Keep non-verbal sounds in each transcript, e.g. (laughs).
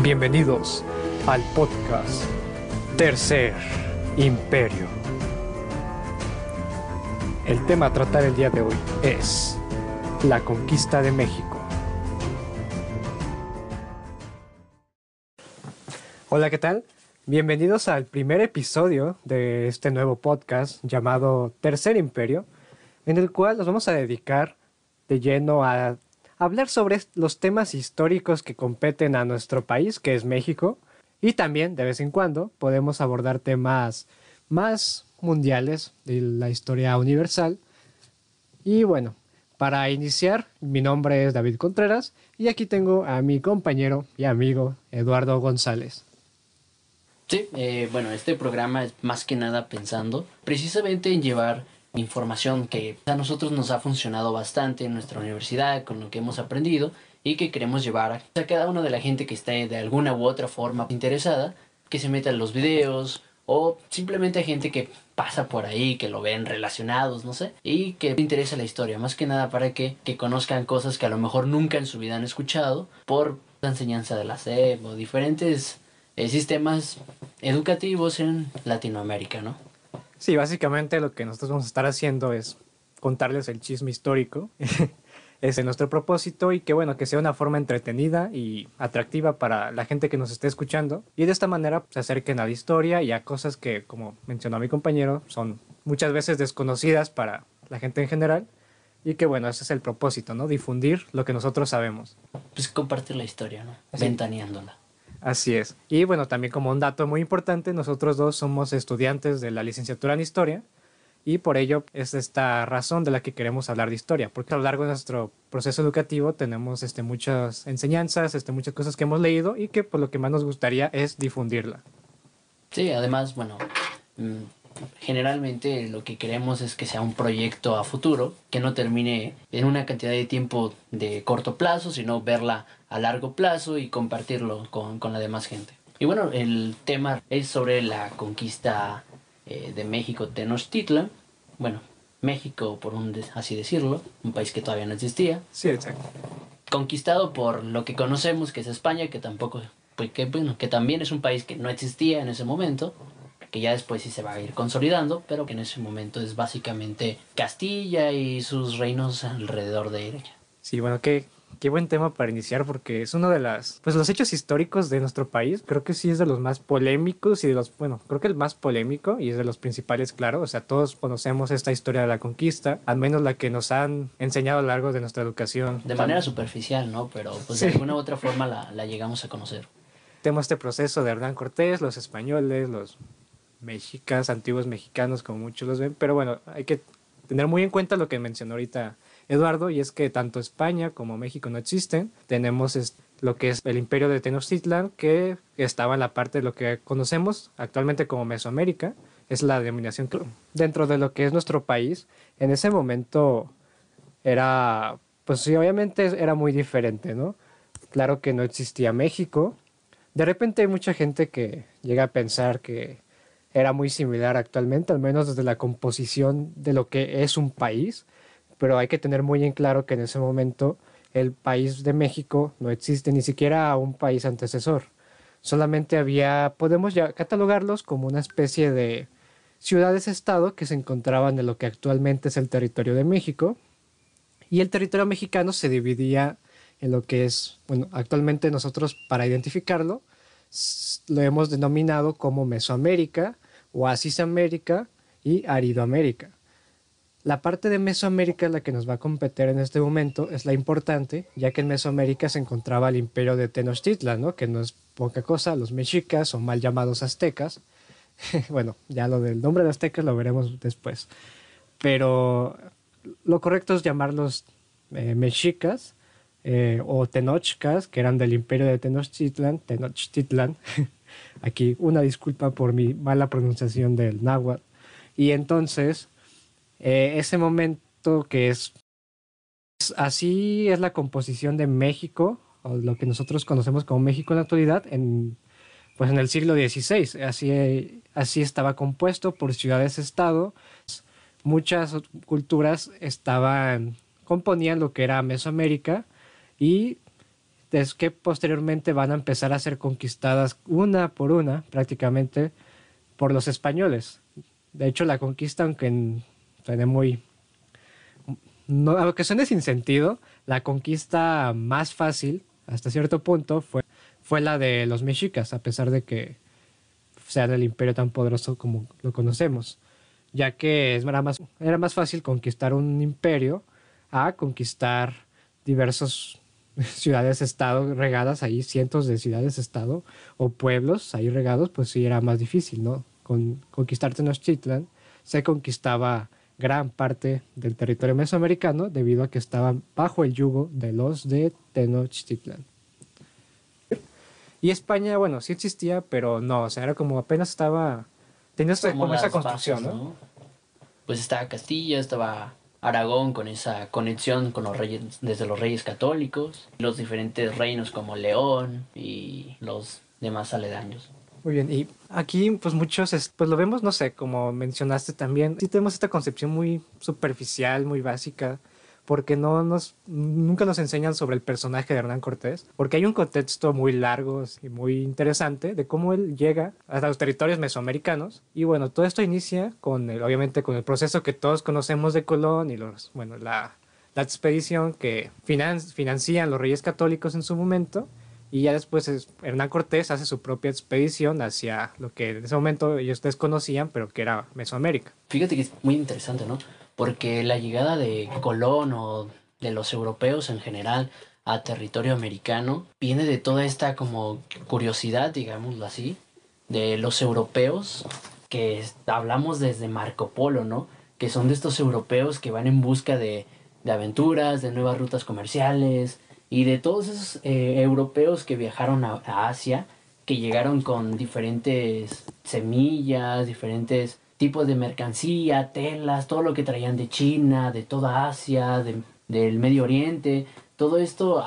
Bienvenidos al podcast Tercer Imperio. El tema a tratar el día de hoy es la conquista de México. Hola, ¿qué tal? Bienvenidos al primer episodio de este nuevo podcast llamado Tercer Imperio, en el cual nos vamos a dedicar de lleno a hablar sobre los temas históricos que competen a nuestro país, que es México, y también de vez en cuando podemos abordar temas más mundiales de la historia universal. Y bueno, para iniciar, mi nombre es David Contreras y aquí tengo a mi compañero y amigo Eduardo González. Sí, eh, bueno, este programa es más que nada pensando precisamente en llevar información que a nosotros nos ha funcionado bastante en nuestra universidad, con lo que hemos aprendido y que queremos llevar a cada una de la gente que esté de alguna u otra forma interesada, que se meta en los videos o simplemente a gente que pasa por ahí, que lo ven relacionados, no sé, y que le interesa la historia, más que nada para que, que conozcan cosas que a lo mejor nunca en su vida han escuchado por la enseñanza de la SEP o diferentes eh, sistemas educativos en Latinoamérica, ¿no? Sí, básicamente lo que nosotros vamos a estar haciendo es contarles el chisme histórico. Ese (laughs) es nuestro propósito y que bueno, que sea una forma entretenida y atractiva para la gente que nos esté escuchando y de esta manera se acerquen a la historia y a cosas que, como mencionó mi compañero, son muchas veces desconocidas para la gente en general y que bueno, ese es el propósito, ¿no? Difundir lo que nosotros sabemos. Pues compartir la historia, ¿no? Ventaneándola. Así es. Y bueno, también como un dato muy importante, nosotros dos somos estudiantes de la licenciatura en historia y por ello es esta razón de la que queremos hablar de historia, porque a lo largo de nuestro proceso educativo tenemos este, muchas enseñanzas, este, muchas cosas que hemos leído y que por pues, lo que más nos gustaría es difundirla. Sí, además, bueno, mm, generalmente lo que queremos es que sea un proyecto a futuro, que no termine en una cantidad de tiempo de corto plazo, sino verla a largo plazo y compartirlo con, con la demás gente. Y bueno, el tema es sobre la conquista eh, de México Tenochtitlan. Bueno, México, por un así decirlo, un país que todavía no existía. Sí, exacto. Conquistado por lo que conocemos, que es España, que tampoco, pues que, bueno, que también es un país que no existía en ese momento que ya después sí se va a ir consolidando, pero que en ese momento es básicamente Castilla y sus reinos alrededor de ella. Sí, bueno, qué, qué buen tema para iniciar porque es uno de las, pues los hechos históricos de nuestro país, creo que sí es de los más polémicos y de los, bueno, creo que el más polémico y es de los principales, claro, o sea, todos conocemos esta historia de la conquista, al menos la que nos han enseñado a lo largo de nuestra educación. De manera superficial, ¿no? Pero pues de alguna u otra forma la, la llegamos a conocer. Tenemos este proceso de Hernán Cortés, los españoles, los mexicas, antiguos mexicanos, como muchos los ven, pero bueno, hay que tener muy en cuenta lo que mencionó ahorita Eduardo, y es que tanto España como México no existen. Tenemos lo que es el imperio de Tenochtitlan, que estaba en la parte de lo que conocemos actualmente como Mesoamérica, es la denominación dentro de lo que es nuestro país. En ese momento era, pues sí, obviamente era muy diferente, ¿no? Claro que no existía México. De repente hay mucha gente que llega a pensar que era muy similar actualmente, al menos desde la composición de lo que es un país, pero hay que tener muy en claro que en ese momento el país de México no existe ni siquiera un país antecesor. Solamente había, podemos ya catalogarlos como una especie de ciudades-estado que se encontraban en lo que actualmente es el territorio de México. Y el territorio mexicano se dividía en lo que es, bueno, actualmente nosotros para identificarlo, lo hemos denominado como Mesoamérica, Oasis América y Aridoamérica. La parte de Mesoamérica la que nos va a competir en este momento es la importante, ya que en Mesoamérica se encontraba el imperio de Tenochtitlan, ¿no? que no es poca cosa, los mexicas o mal llamados aztecas. (laughs) bueno, ya lo del nombre de aztecas lo veremos después. Pero lo correcto es llamarlos eh, mexicas eh, o tenochcas, que eran del imperio de Tenochtitlan, Tenochtitlan. (laughs) Aquí una disculpa por mi mala pronunciación del náhuatl. Y entonces, eh, ese momento que es, así es la composición de México, o lo que nosotros conocemos como México en la actualidad, en, pues en el siglo XVI. Así, así estaba compuesto por ciudades-estado. Muchas culturas estaban, componían lo que era Mesoamérica y es que posteriormente van a empezar a ser conquistadas una por una prácticamente por los españoles. De hecho, la conquista, aunque suene muy... No, suene sin sentido, la conquista más fácil, hasta cierto punto, fue, fue la de los mexicas, a pesar de que sean el imperio tan poderoso como lo conocemos, ya que era más, era más fácil conquistar un imperio a conquistar diversos (laughs) ciudades-estado regadas ahí, cientos de ciudades-estado o pueblos ahí regados, pues sí era más difícil, ¿no? Con, conquistar Tenochtitlan se conquistaba gran parte del territorio mesoamericano debido a que estaban bajo el yugo de los de Tenochtitlan. Y España, bueno, sí existía, pero no, o sea, era como apenas estaba teniendo como, esa construcción, ¿no? Pues estaba Castilla, estaba Aragón con esa conexión con los reyes, desde los reyes católicos, los diferentes reinos como León y los demás aledaños. Muy bien, y aquí pues muchos, pues lo vemos, no sé, como mencionaste también, sí tenemos esta concepción muy superficial, muy básica porque no nos, nunca nos enseñan sobre el personaje de Hernán Cortés, porque hay un contexto muy largo y muy interesante de cómo él llega hasta los territorios mesoamericanos. Y bueno, todo esto inicia con, el, obviamente, con el proceso que todos conocemos de Colón y los, bueno, la, la expedición que financian los reyes católicos en su momento. Y ya después Hernán Cortés hace su propia expedición hacia lo que en ese momento ellos desconocían, pero que era Mesoamérica. Fíjate que es muy interesante, ¿no? porque la llegada de Colón o de los europeos en general a territorio americano viene de toda esta como curiosidad, digámoslo así, de los europeos que hablamos desde Marco Polo, ¿no? Que son de estos europeos que van en busca de, aventuras, de nuevas rutas comerciales y de todos esos eh, europeos que viajaron a Asia, que llegaron con diferentes semillas, diferentes tipos de mercancía, telas, todo lo que traían de China, de toda Asia, del Medio Oriente. Todo esto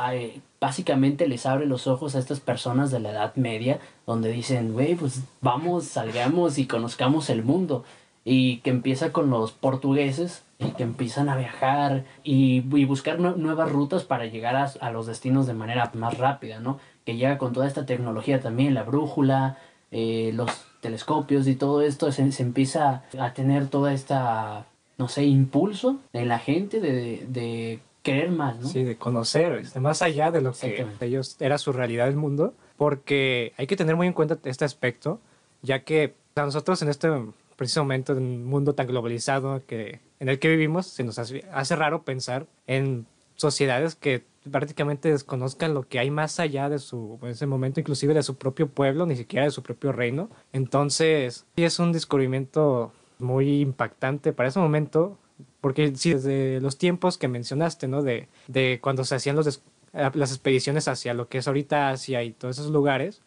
básicamente les abre los ojos a estas personas de la Edad Media, donde dicen, güey, pues vamos, salgamos y conozcamos el mundo. Y que empieza con los portugueses y que empiezan a viajar y, buscar nuevas rutas para llegar a, a, los destinos de manera más rápida, ¿no? Que llega con toda esta tecnología también, la brújula, eh, los telescopios y todo esto, se, empieza a tener toda esta, no sé, impulso en la gente de, de querer más, ¿no? Sí, de conocer, este, más allá de lo que ellos era su realidad del mundo, porque hay que tener muy en cuenta este aspecto, ya que a nosotros en este preciso momento, en un mundo tan globalizado que, en el que vivimos, se nos hace, raro pensar en sociedades que prácticamente desconozcan lo que hay más allá de su, ese momento inclusive de su propio pueblo, ni siquiera de su propio reino. Entonces, sí es un descubrimiento muy impactante para ese momento, porque sí, desde los tiempos que mencionaste, ¿no? De, de cuando se hacían los las expediciones hacia lo que es ahorita Asia y todos esos lugares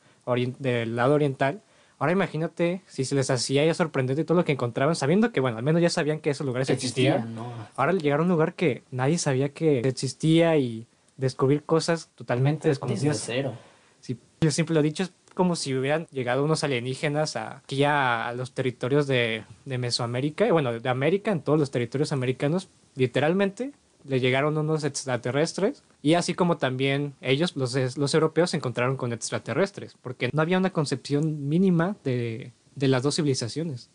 del lado oriental, Ahora imagínate si se les hacía ya sorprendente todo lo que encontraban, sabiendo que, bueno, al menos ya sabían que esos lugares existían. Ahora llegar a un lugar que nadie sabía que existía y descubrir cosas totalmente desconocidas. cero. Sí, yo siempre lo he dicho, es como si hubieran llegado unos alienígenas aquí a, los territorios de, de Mesoamérica, y bueno, de América, en todos los territorios americanos, literalmente le llegaron unos extraterrestres y así como también ellos, los, los europeos, se encontraron con extraterrestres, porque no había una concepción mínima de, de las dos civilizaciones.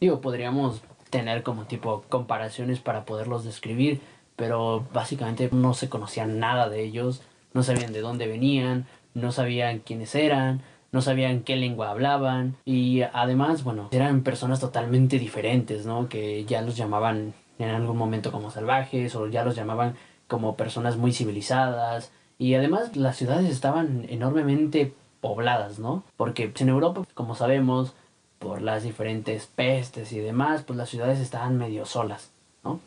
Digo, podríamos tener como tipo comparaciones para poderlos describir, pero básicamente no se conocía nada de ellos, no sabían de dónde venían, no sabían quiénes eran, no sabían qué lengua hablaban y además, bueno, eran personas totalmente diferentes, ¿no? Que ya los llamaban en algún momento como salvajes o ya los llamaban como personas muy civilizadas y además las ciudades estaban enormemente pobladas, ¿no? Porque en Europa, como sabemos, por las diferentes pestes y demás, pues las ciudades estaban medio solas, ¿no?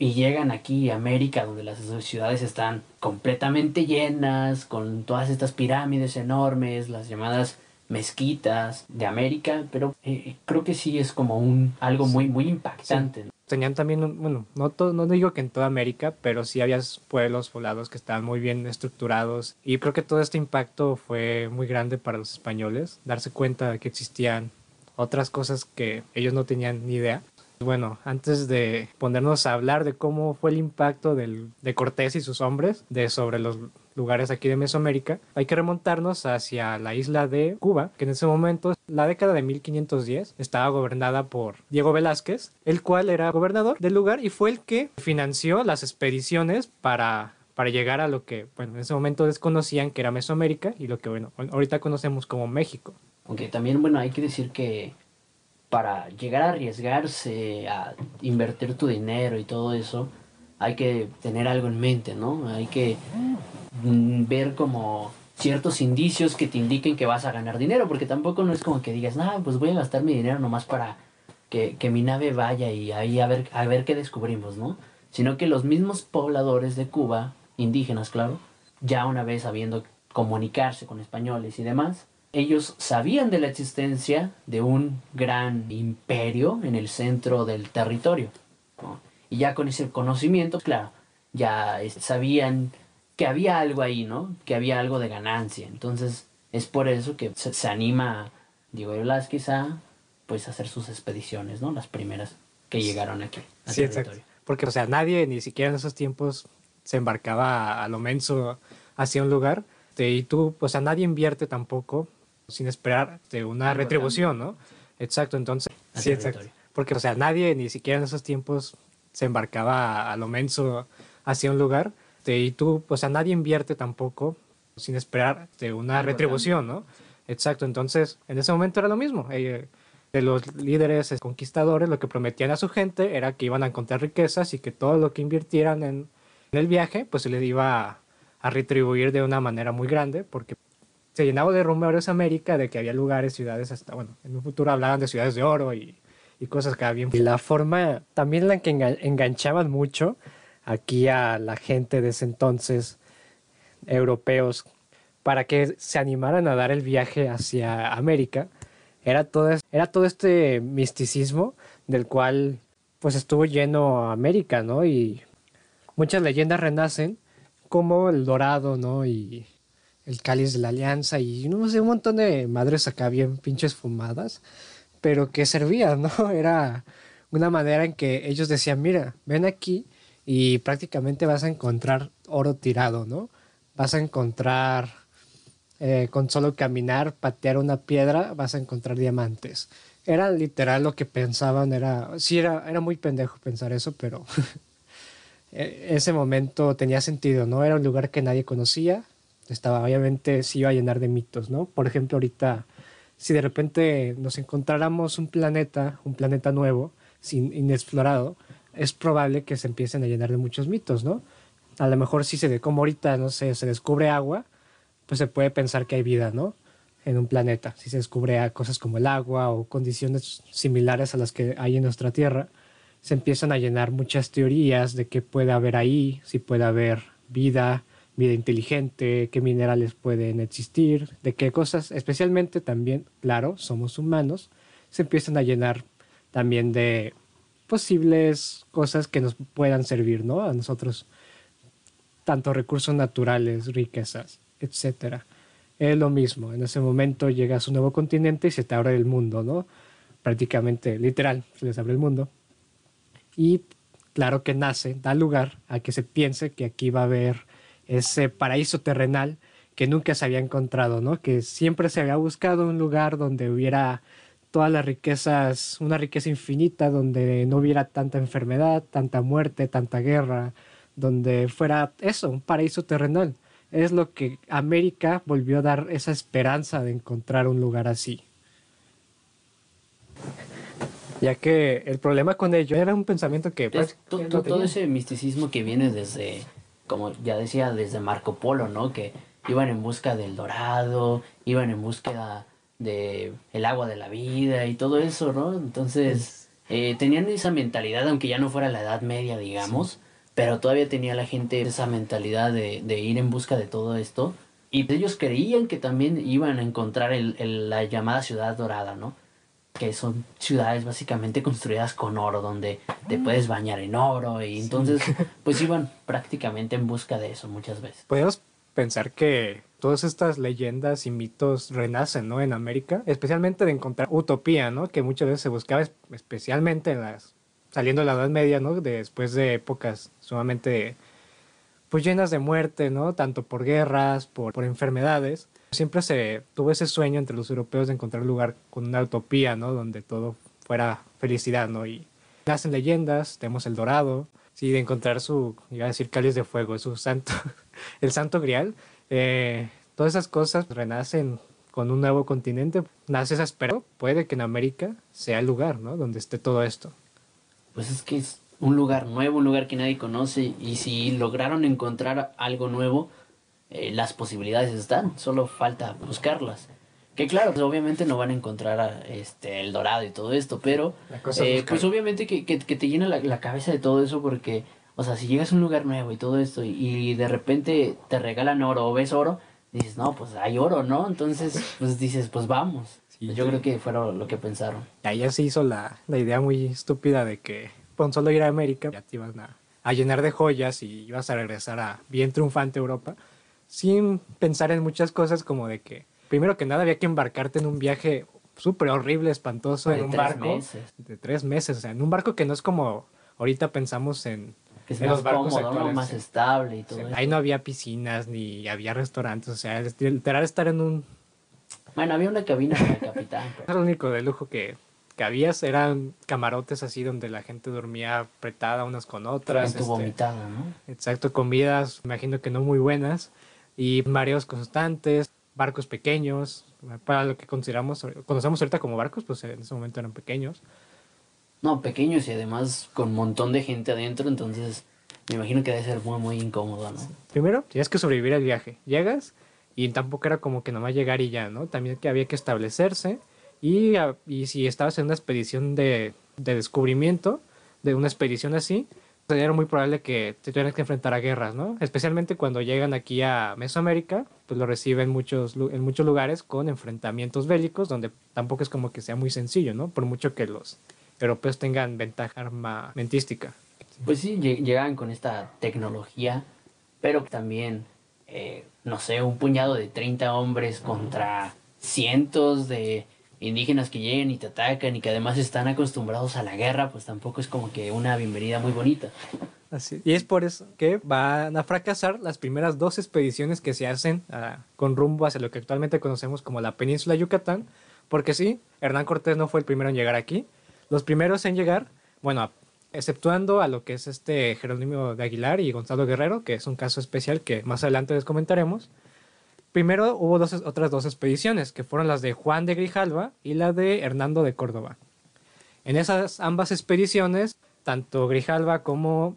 Y llegan aquí a América, donde las ciudades están completamente llenas, con todas estas pirámides enormes, las llamadas mezquitas de América, pero eh, creo que sí es como un algo muy muy impactante tenían también, bueno, no, todo, no digo que en toda América, pero sí había pueblos poblados que estaban muy bien estructurados y creo que todo este impacto fue muy grande para los españoles, darse cuenta de que existían otras cosas que ellos no tenían ni idea. Bueno, antes de ponernos a hablar de cómo fue el impacto del, de Cortés y sus hombres de sobre los, lugares aquí de Mesoamérica, hay que remontarnos hacia la isla de Cuba, que en ese momento, la década de 1510, estaba gobernada por Diego Velázquez, el cual era gobernador del lugar y fue el que financió las expediciones para para llegar a lo que, bueno, en ese momento desconocían que era Mesoamérica y lo que, bueno, ahorita conocemos como México. Aunque también, bueno, hay que decir que para llegar a arriesgarse, a invertir tu dinero y todo eso, hay que tener algo en mente, ¿no? Hay que mm, ver como ciertos indicios que te indiquen que vas a ganar dinero, porque tampoco no es como que digas, ah, pues voy a gastar mi dinero nomás para que, que mi nave vaya y ahí a ver, a ver qué descubrimos, ¿no? Sino que los mismos pobladores de Cuba, indígenas, claro, ya una vez sabiendo comunicarse con españoles y demás, ellos sabían de la existencia de un gran imperio en el centro del territorio. Y ya con ese conocimiento, claro, ya sabían que había algo ahí, ¿no? Que había algo de ganancia. Entonces es por eso que se, anima Diego Velázquez a pues hacer sus expediciones, ¿no? Las primeras que llegaron aquí. sí, exacto. Porque, o sea, nadie, ni siquiera en esos tiempos, se embarcaba a, lo menso hacia un lugar. Y tú, o sea, nadie invierte tampoco sin esperar de una retribución, ¿no? Exacto, entonces, sí, exacto. Porque, o sea, nadie, ni siquiera en esos tiempos, se embarcaba a, lo menso hacia un lugar. y tú, o sea, nadie invierte tampoco sin esperar de una retribución, ¿no? Exacto, entonces, en ese momento era lo mismo. Eh, de los líderes conquistadores, lo que prometían a su gente era que iban a encontrar riquezas y que todo lo que invirtieran en, el viaje, pues se les iba a retribuir de una manera muy grande, porque se llenaba de rumores América de que había lugares, ciudades, hasta, bueno, en un futuro hablaban de ciudades de oro y, y cosas que habían. Y la forma, también la que enganchaban mucho aquí a la gente de ese entonces, europeos, para que se animaran a dar el viaje hacia América, era todo, era todo este misticismo del cual pues estuvo lleno América, ¿no? Y muchas leyendas renacen como el dorado, ¿no? Y el cáliz de la alianza y no sé, un montón de madres acá bien pinches fumadas, pero que servían, (laughs) ¿no? Era una manera en que ellos decían, mira, ven aquí y prácticamente vas a encontrar oro tirado, ¿no? Vas a encontrar, eh, con solo caminar, patear una piedra, vas a encontrar diamantes. Era literal lo que pensaban, era, sí, era, era muy pendejo pensar eso, pero (laughs) e, ese momento tenía sentido, ¿no? Era un lugar que nadie conocía, estaba obviamente se iba a llenar de mitos, ¿no? Por ejemplo, ahorita, si de repente nos encontráramos un planeta, un planeta nuevo, sin inexplorado, es probable que se empiecen a llenar de muchos mitos, ¿no? A lo mejor si se, como ahorita, no sé, se descubre agua, pues se puede pensar que hay vida, ¿no? En un planeta. Si se descubre cosas como el agua o condiciones similares a las que hay en nuestra Tierra, se empiezan a llenar muchas teorías de qué puede haber ahí, si puede haber vida, vida inteligente, qué minerales pueden existir, de qué cosas, especialmente también, claro, somos humanos, se empiezan a llenar también de posibles cosas que nos puedan servir, ¿no? A nosotros, tanto recursos naturales, riquezas, etcétera. Es lo mismo, en ese momento llegas a un nuevo continente y se te abre el mundo, ¿no? Prácticamente, literal, se les abre el mundo. Y claro que nace, da lugar a que se piense que aquí va a haber ese paraíso terrenal que nunca se había encontrado, ¿no? Que siempre se había buscado un lugar donde hubiera todas las riquezas, una riqueza infinita, donde no hubiera tanta enfermedad, tanta muerte, tanta guerra, donde fuera eso, un paraíso terrenal. Es lo que América volvió a dar esa esperanza de encontrar un lugar así. Ya que el problema con ello era un pensamiento que... Pues, todo ese misticismo que viene desde como ya decía, desde Marco Polo, ¿no? Que iban en busca del dorado, iban en búsqueda de el agua de la vida y todo eso, ¿no? Entonces, eh, tenían esa mentalidad, aunque ya no fuera la Edad Media, digamos, pero todavía tenía la gente esa mentalidad de, de, ir en busca de todo esto. Y ellos creían que también iban a encontrar el, la llamada ciudad dorada, ¿no? Que son ciudades básicamente construidas con oro, donde te mm. puedes bañar en oro y entonces (laughs) pues iban prácticamente en busca de eso muchas veces. Podemos pensar que todas estas leyendas y mitos renacen, ¿no? En América, especialmente de encontrar utopía, ¿no? Que muchas veces se buscaba especialmente en las saliendo de la Edad Media, ¿no? Después de épocas sumamente pues llenas de muerte, ¿no? Tanto por guerras, por, por enfermedades. Siempre se tuvo ese sueño entre los europeos de encontrar un lugar con una utopía, ¿no? Donde todo fuera felicidad, ¿no? Y nacen leyendas, tenemos el Dorado, sí, de encontrar su, iba a decir cáliz de fuego, su santo, (laughs) el santo grial. Eh, todas esas cosas renacen con un nuevo continente, nace esa esperanza. Puede que en América sea el lugar, ¿no? Donde esté todo esto. Pues es que es un lugar nuevo, un lugar que nadie conoce y si lograron encontrar algo nuevo, eh, las posibilidades están, solo falta buscarlas. Que claro, pues obviamente no van a encontrar a, este, el dorado y todo esto, pero eh, pues obviamente que, que, que te llena la, la, cabeza de todo eso porque, o sea, si llegas a un lugar nuevo y todo esto y, y de repente te regalan oro o ves oro, dices, no, pues hay oro, ¿no? Entonces, pues dices, pues vamos. Sí, Yo sí. creo que fue lo que pensaron. Ahí ya se hizo la, la idea muy estúpida de que con solo ir a América ya te iban a, a, llenar de joyas y ibas a regresar a bien triunfante Europa, sin pensar en muchas cosas como de que, primero que nada, había que embarcarte en un viaje súper horrible, espantoso, de en un barco meses. de tres meses, o sea, en un barco que no es como ahorita pensamos en, Que es en más los barcos cómodo, Más estable y todo eso. ahí no había piscinas ni había restaurantes, o sea, literal estar en un... Bueno, había una cabina para el capitán, pero... (laughs) Lo único de lujo que, que había eran camarotes así donde la gente dormía apretada unas con otras. este, vomitada, ¿no? Exacto, comidas, imagino que no muy buenas, y mareos constantes, barcos pequeños, para lo que consideramos, conocemos ahorita como barcos, pues en ese momento eran pequeños. No, pequeños y además con un montón de gente adentro, entonces me imagino que debe ser muy, muy incómodo, ¿no? Primero, tienes que sobrevivir al viaje. Llegas y tampoco era como que nomás llegar y ya, ¿no? También que había que establecerse y, a- y si estabas en una expedición de, de descubrimiento, de una expedición así, era muy probable que te tuvieras que enfrentar a guerras, ¿no? Especialmente cuando llegan aquí a Mesoamérica, pues lo reciben muchos, en muchos lugares con enfrentamientos bélicos, donde tampoco es como que sea muy sencillo, ¿no? Por mucho que los europeos tengan ventaja armamentística. Pues sí, lle- llegaban con esta tecnología, pero también, eh, no sé, un puñado de 30 hombres contra cientos de indígenas que llegan y te atacan y que además están acostumbrados a la guerra, pues tampoco es como que una bienvenida muy bonita. Así. Y es por eso que van a fracasar las primeras dos expediciones que se hacen ah, con rumbo hacia lo que actualmente conocemos como la península Yucatán, porque sí, Hernán Cortés no fue el primero en llegar aquí. Los primeros en llegar, bueno, exceptuando a lo que es este Jerónimo de Aguilar y Gonzalo Guerrero, que es un caso especial que más adelante les comentaremos. Primero hubo otras dos expediciones, que fueron las de Juan de Grijalva y la de Hernando de Córdoba. En esas ambas expediciones, tanto Grijalva como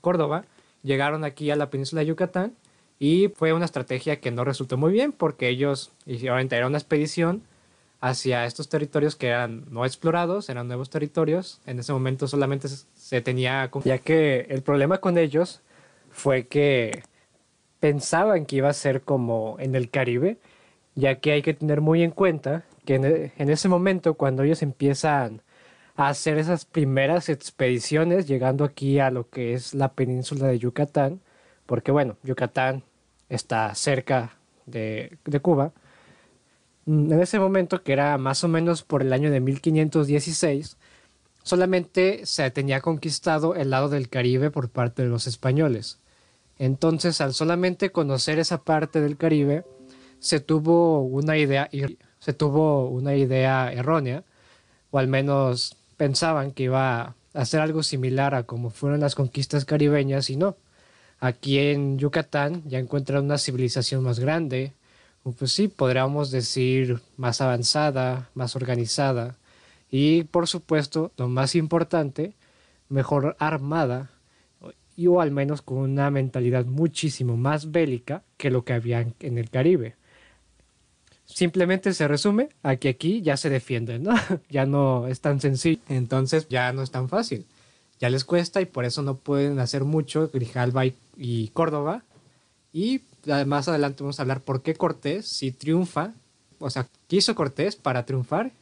Córdoba llegaron aquí a la península de Yucatán y fue una estrategia que no resultó muy bien porque ellos hicieron era una expedición hacia estos territorios que eran no explorados, eran nuevos territorios. En ese momento solamente se- tenía ya que el problema con ellos fue que pensaban que iba a ser como en el Caribe, ya que hay que tener muy en cuenta que en, e- en ese momento cuando ellos empiezan a hacer esas primeras expediciones llegando aquí a lo que es la península de Yucatán, porque bueno, Yucatán está cerca de, de Cuba, Mm, en ese momento que era más o menos por el año de 1516, solamente se tenía conquistado el lado del Caribe por parte de los españoles. Entonces, al solamente conocer esa parte del Caribe, se tuvo una idea, se tuvo una idea errónea, o al menos pensaban que iba a hacer algo similar a como fueron las conquistas caribeñas y no. Aquí en Yucatán ya encuentran una civilización más grande, pues sí, podríamos decir más avanzada, más organizada y por supuesto, lo más importante, mejor armada y o al menos con una mentalidad muchísimo más bélica que lo que había en- el Caribe. Simplemente se resume a que aquí ya se defienden, ¿no? (laughs) ya no es tan sencillo. Entonces ya no es tan fácil. Ya les cuesta y por eso no pueden hacer mucho Grijalva y, y Córdoba. Y más adelante vamos a hablar por qué Cortés si triunfa. O sea, ¿qué hizo Cortés para triunfar?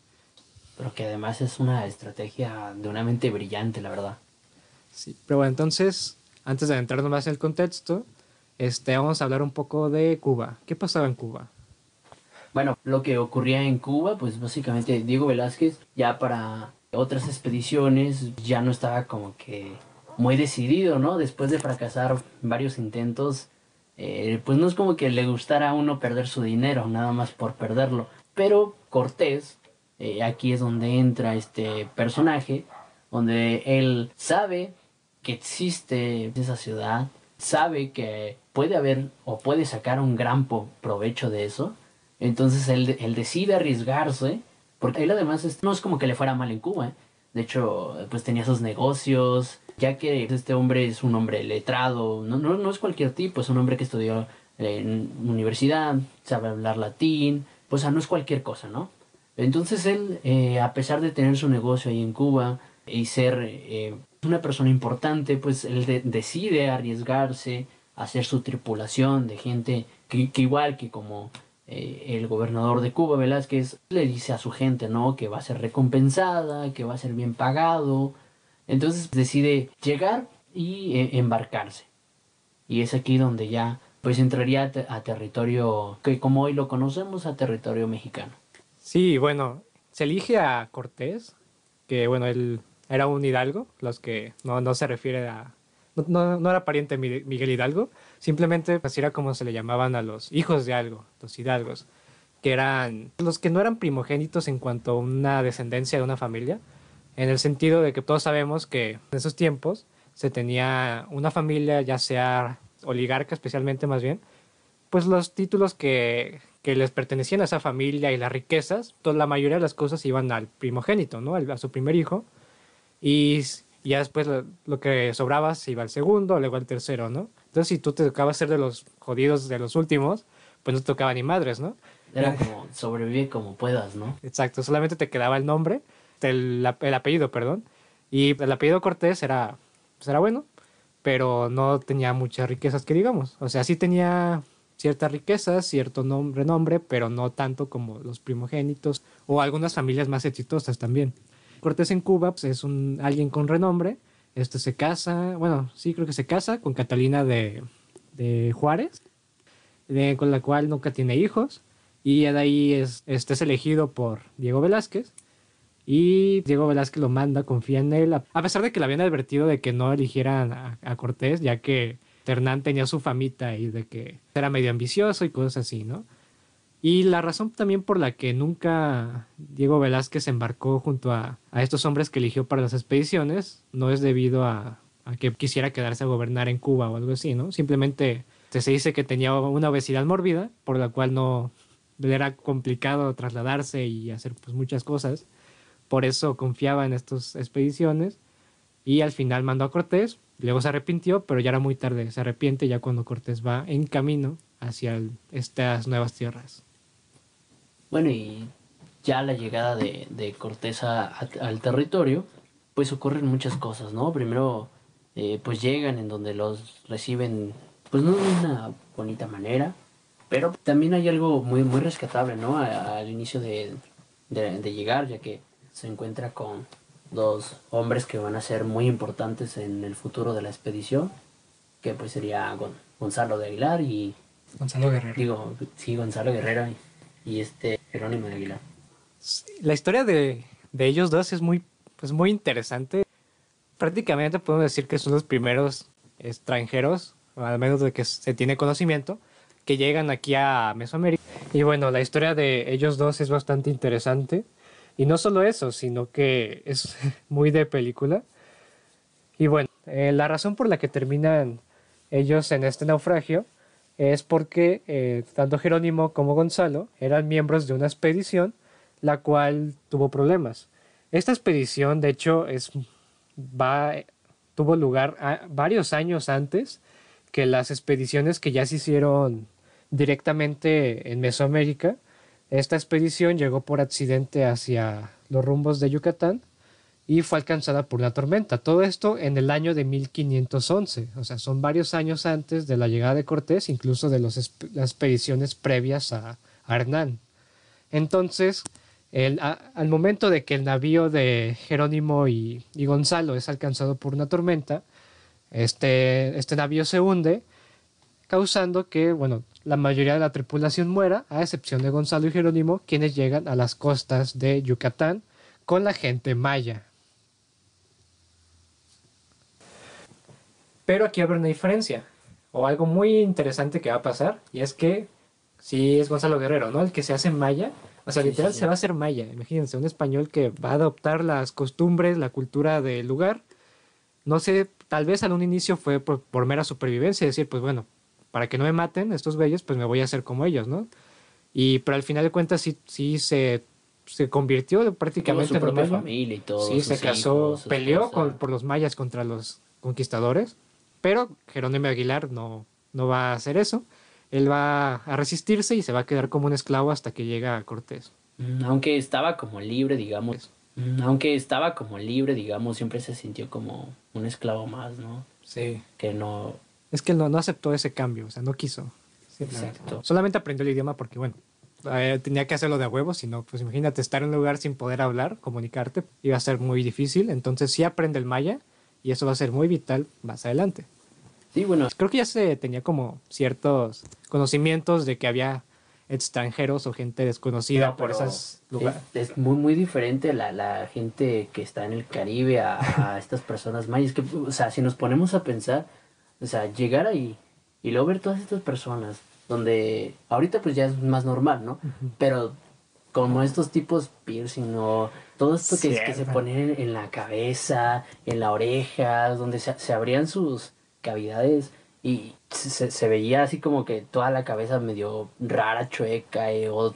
Pero que además es una estrategia de una mente brillante, la verdad. Sí, pero bueno, entonces, antes de adentrarnos más en el contexto, este, vamos a hablar un poco de Cuba. ¿Qué pasaba en Cuba? Bueno, lo que ocurría en Cuba, pues básicamente Diego Velázquez ya para otras expediciones ya no estaba como que muy decidido, ¿no? Después de fracasar varios intentos, eh, pues no es como que le gustara a uno perder su dinero, nada más por perderlo. Pero Cortés, eh, aquí es donde entra este personaje, donde él sabe que existe esa ciudad, sabe que puede haber o puede sacar un gran provecho de eso. Entonces él, decide arriesgarse, porque él además no es como que le fuera mal en Cuba. ¿eh? De hecho, pues tenía sus negocios, ya que este hombre es un hombre letrado, no, no, no es cualquier tipo, es un hombre que estudió en universidad, sabe hablar latín, pues no es cualquier cosa, ¿no? Entonces él, eh, a pesar de tener su negocio ahí en Cuba y ser eh, una persona importante, pues él decide arriesgarse a hacer su tripulación de gente que, igual que como eh, el gobernador de Cuba, Velázquez, le dice a su gente, ¿no? Que va a ser recompensada, que va a ser bien pagado. Entonces decide llegar y embarcarse. Y es aquí donde ya pues entraría a territorio que como hoy lo conocemos, a territorio mexicano. Sí, bueno, se elige a Cortés, que bueno, él era un hidalgo, los que no, no se refiere a... No, no, era pariente de Miguel Hidalgo, simplemente así era como se le llamaban a los hijos de algo, los hidalgos, que eran los que no eran primogénitos en cuanto a una descendencia de una familia, en el sentido de que todos sabemos que en esos tiempos se tenía una familia, ya sea oligarca especialmente más bien, pues los títulos que, que les pertenecían a esa familia y las riquezas, toda la mayoría de las cosas iban al primogénito, ¿no? A su primer hijo. Y ya después lo, que sobraba se iba al segundo, luego al tercero, ¿no? Entonces, si tú te tocabas ser de los jodidos de los últimos, pues no te tocaba ni madres, ¿no? Era como sobrevive como puedas, ¿no? Exacto, solamente te quedaba el nombre, el, el apellido, perdón. Y el apellido Cortés era, pues era bueno, pero no tenía muchas riquezas que digamos. O sea, sí tenía ciertas riquezas, cierto nombre, nombre, pero no tanto como los primogénitos o algunas familias más exitosas también. Cortés en Cuba pues, es un, alguien con renombre, este se casa, bueno, sí creo que se casa con Catalina de, de Juárez, con la cual nunca tiene hijos, y de ahí es, este es elegido por Diego Velázquez, y Diego Velázquez lo manda, confía en él, a pesar de que le habían advertido de que no eligieran a, a Cortés, ya que Hernán tenía su famita y de que era medio ambicioso y cosas así, ¿no? Y la razón también por la que nunca Diego Velázquez embarcó junto a, estos hombres que eligió para las expediciones no es debido a, que quisiera quedarse a gobernar en Cuba o algo así, ¿no? Simplemente se dice que tenía una obesidad mórbida, por la cual no le era complicado trasladarse y hacer pues, muchas cosas. Por eso confiaba en estas expediciones y al final mandó a Cortés Luego se arrepintió, pero ya era muy tarde. Se arrepiente ya cuando Cortés va en camino hacia estas nuevas tierras. Bueno, y ya la llegada de, de Cortés al territorio, pues ocurren muchas cosas, ¿no? Primero, eh, pues llegan en donde los reciben, pues no de una bonita manera, pero también hay algo muy, muy rescatable, ¿no? Al inicio de, de llegar, ya que se encuentra con dos hombres que van a ser muy importantes en el futuro de la expedición, que pues sería Gonzalo de Aguilar y... Gonzalo Guerrero. Digo, sí, Gonzalo Guerrero y, este Jerónimo de Aguilar. La historia de, de, ellos dos es muy, pues muy interesante. Prácticamente podemos decir que son los primeros extranjeros, al menos de que se tiene conocimiento, que llegan aquí a Mesoamérica. Y bueno, la historia de ellos dos es bastante interesante y no solo eso, sino que es (laughs) muy de película. Y bueno, eh, la razón por la que terminan ellos en este naufragio es porque eh, tanto Jerónimo como Gonzalo eran miembros de una expedición la cual tuvo problemas. Esta expedición, de hecho, es, tuvo lugar varios años antes que las expediciones que ya se hicieron directamente en Mesoamérica, esta expedición llegó por accidente hacia los rumbos de Yucatán y fue alcanzada por una tormenta. Todo esto en el año de 1511, o sea, son varios años antes de la llegada de Cortés, incluso de las expediciones previas a, Hernán. Entonces, al momento de que el navío de Jerónimo y, y, Gonzalo es alcanzado por una tormenta, este, este navío se hunde, causando que, bueno, la mayoría de la tripulación muera, a excepción de Gonzalo y Jerónimo, quienes llegan a las costas de Yucatán con la gente maya. Pero aquí habrá una diferencia, o algo muy interesante que va a pasar, y es que si es Gonzalo Guerrero, ¿no? El que se hace maya, o sea, Sí, literal sí, sí. se va a hacer maya. Imagínense, un español que va a adoptar las costumbres, la cultura del lugar. No sé, tal vez al un inicio fue por, por mera supervivencia, decir, pues bueno, para que no me maten estos güeyes, pues me voy a hacer como ellos, ¿no? Y pero al final de cuentas sí, sí se, se convirtió prácticamente en familia y todo. Sí, se casó, hijos, su peleó con- por los mayas contra los conquistadores, pero Jerónimo Aguilar no, no va a hacer eso. Él va a resistirse y se va a quedar como un esclavo hasta que llega a Cortés. Mm, Aunque estaba como libre, digamos. Mm, Aunque estaba como libre, digamos, siempre se sintió como un esclavo más, ¿no? Sí. Que no... Es que no, no aceptó ese cambio, o sea, no quiso. Exacto. Solamente aprendió el idioma porque, bueno, eh, tenía que hacerlo de a huevo, si no, pues imagínate estar en un lugar sin poder hablar, comunicarte, iba a ser muy difícil. Entonces sí aprende el maya y eso va a ser muy vital más adelante. Sí, bueno, Creo que ya se tenía como ciertos conocimientos de que había extranjeros o gente desconocida No, por esos lugares. Es, es muy, muy diferente la, la gente que está en el Caribe a, a (laughs) estas personas mayas. Que, o sea, si nos ponemos a pensar, o sea, llegar ahí y luego ver todas estas personas, donde ahorita pues ya es más normal, ¿no? Pero como estos tipos piercing o todo esto que, que se ponen en la cabeza, en la oreja, donde se, se abrían sus cavidades y se, se veía así como que toda la cabeza medio rara, chueca eh, o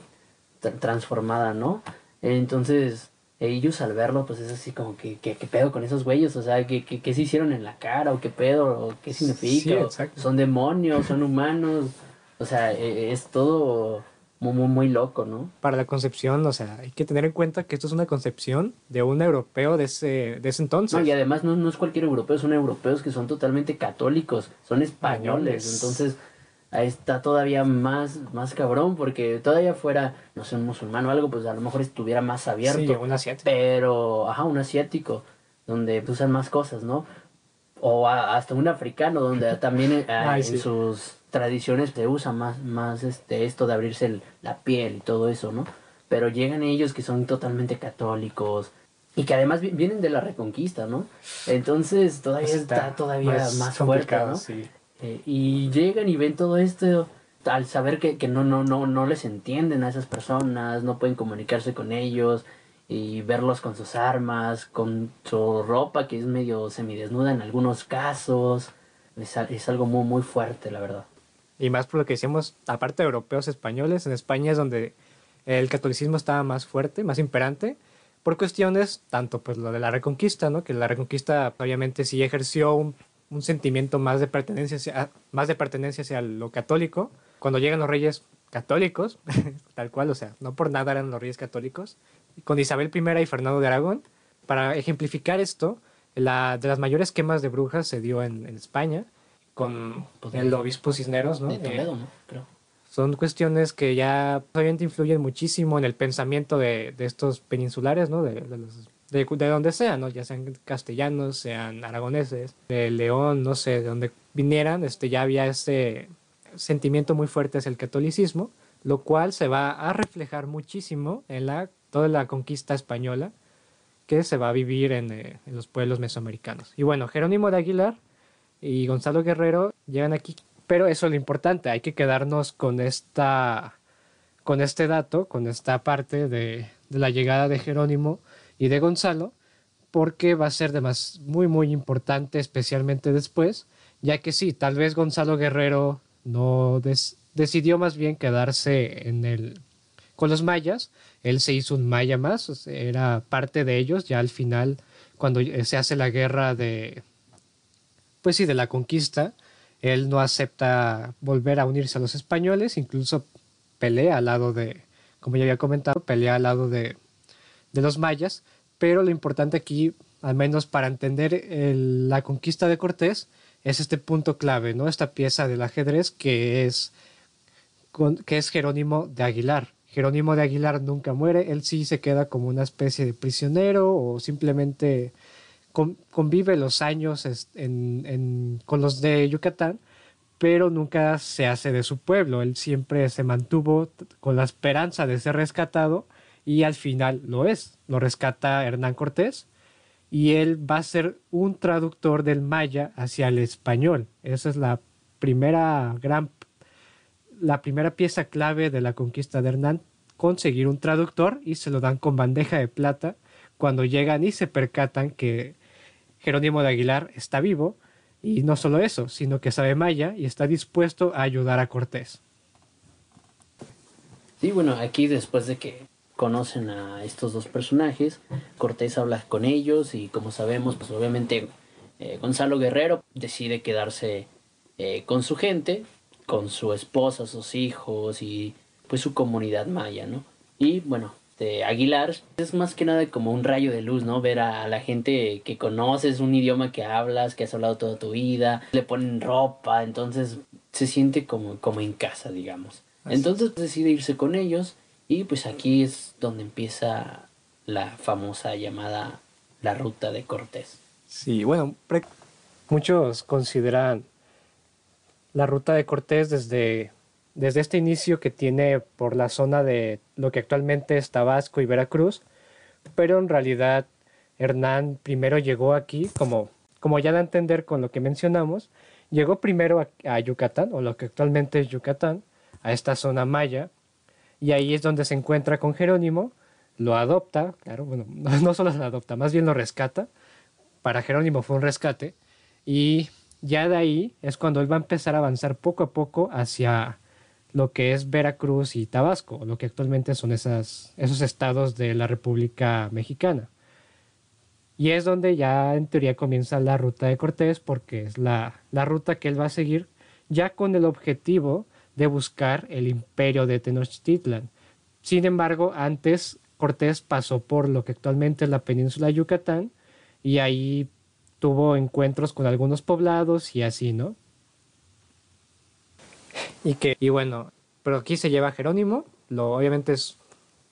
tra- transformada, ¿no? Entonces, ellos al verlo, pues es así como que, que- ¿qué pedo con esos güeyes? O sea, ¿qué, qué, qué se hicieron en la cara? ¿O qué pedo? ¿O qué significa? Sí, ¿O exacto. ¿Son demonios? ¿Son humanos? O sea, e- es todo muy, muy, muy loco, ¿no? Para la concepción, o sea, hay que tener en cuenta que esto es una concepción de un europeo de ese, de ese entonces. No, y además no, no es cualquier europeo, son europeos que son totalmente católicos, son españoles, Españoles. entonces ahí está todavía más, más cabrón, porque todavía fuera, no sé, un musulmán o algo, pues a lo mejor estuviera más abierto. Sí, un asiático. Pero, ajá, un asiático, donde pues, usan más cosas, ¿no? O a- hasta un africano, donde (laughs) también eh, Ay, en sí. sus tradiciones se usa más, más este, esto de abrirse el- la piel y todo eso, ¿no? Pero llegan ellos que son totalmente católicos y que además vi- vienen de la reconquista, ¿no? Entonces todavía Pues está, todavía más, fuerte, complicado, ¿no? sí. Eh, y llegan y ven todo esto al saber que, que no, no, no, no les entienden a esas personas, no pueden comunicarse con ellos y verlos con sus armas, con su ropa que es medio semidesnuda en algunos casos. Es, es algo muy, muy fuerte, la verdad. Y más por lo que decíamos, aparte de europeos españoles, en España es donde el catolicismo estaba más fuerte, más imperante, por cuestiones, tanto pues lo de la reconquista, ¿no? Que la reconquista obviamente sí ejerció un, un sentimiento más de pertenencia hacia, más de pertenencia hacia lo católico. Cuando llegan los reyes católicos, (laughs) tal cual, o sea, no por nada eran los reyes católicos, con Isabel I y Fernando de Aragón, para ejemplificar esto, la, de las mayores quemas de brujas se dio en, en España, con Pues, el obispo Cisneros, ¿no? De Eh, Toledo, ¿no? Creo. son cuestiones que ya obviamente influyen muchísimo en el pensamiento de, de estos peninsulares, ¿no? De, de, los- de, de donde sean, ¿no? Ya sean castellanos, sean aragoneses, de León, no sé, de donde vinieran, este, ya había ese sentimiento muy fuerte hacia el catolicismo, lo cual se va a reflejar muchísimo en la, toda la conquista española que se va a vivir en, eh, en los pueblos mesoamericanos. Y bueno, Jerónimo de Aguilar y Gonzalo Guerrero llegan aquí. Pero eso es lo importante, hay que quedarnos con esta con este dato, con esta parte de, la llegada de Jerónimo y de Gonzalo, porque va a ser de más, muy muy importante, especialmente después, ya que sí, tal vez Gonzalo Guerrero no decidió más bien quedarse en el con los mayas, él se hizo un maya más, era parte de ellos, ya al final, cuando se hace la guerra de, pues sí, de la conquista, él no acepta volver a unirse a los españoles, incluso pelea al lado de, como ya había comentado, pelea al lado de, de los mayas, pero lo importante aquí, al menos para entender la conquista de Cortés, es este punto clave, ¿no? Esta pieza del ajedrez que es, que es Jerónimo de Aguilar. Jerónimo de Aguilar nunca muere, él sí se queda como una especie de prisionero o simplemente con- convive los años en- con los de Yucatán, pero nunca se hace de su pueblo. Él siempre se mantuvo con la esperanza de ser rescatado y al final lo es. Lo rescata Hernán Cortés y él va a ser un traductor del maya hacia el español. Esa es la primera gran la primera pieza clave de la conquista de Hernán, conseguir un traductor y se lo dan con bandeja de plata cuando llegan y se percatan que Jerónimo de Aguilar está vivo y no solo eso, sino que sabe maya y está dispuesto a ayudar a Cortés. Sí, bueno, aquí después de que conocen a estos dos personajes, Cortés habla con ellos y como sabemos, pues obviamente eh, Gonzalo Guerrero decide quedarse eh, con su gente, con su esposa, sus hijos y pues su comunidad maya, ¿no? Y bueno, de Aguilar es más que nada como un rayo de luz, ¿no? Ver a la gente que conoces, un idioma que hablas, que has hablado toda tu vida, le ponen ropa, entonces se siente como, como en casa, digamos. Entonces decide irse con ellos y pues aquí es donde empieza la famosa llamada la ruta de Cortés. Sí, bueno, muchos consideran la ruta de Cortés desde, desde este inicio que tiene por la zona de lo que actualmente es Tabasco y Veracruz, pero en realidad Hernán primero llegó aquí, como, como ya da a entender con lo que mencionamos, llegó primero a Yucatán, o lo que actualmente es Yucatán, a esta zona maya, y ahí es donde se encuentra con Jerónimo, lo adopta, claro, bueno, (laughs) no solo lo adopta, más bien lo rescata, para Jerónimo fue un rescate, y ya de ahí es cuando él va a empezar a avanzar poco a poco hacia lo que es Veracruz y Tabasco, lo que actualmente son esas, esos estados de la República Mexicana. Y es donde ya en teoría comienza la ruta de Cortés, porque es la, la ruta que él va a seguir ya con el objetivo de buscar el imperio de Tenochtitlan. Sin embargo, antes Cortés pasó por lo que actualmente es la península de Yucatán y ahí tuvo encuentros con algunos poblados y así, ¿no? Y que, y bueno, pero aquí se lleva Jerónimo, lo obviamente es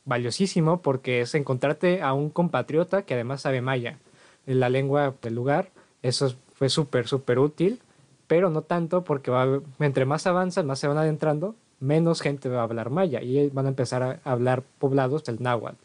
valiosísimo porque es encontrarte a un compatriota que además sabe maya, en la lengua del lugar, eso fue súper, súper útil pero no tanto porque va, entre más avanzan, más se van adentrando, menos gente va a hablar maya y van a empezar a hablar poblados del náhuatl.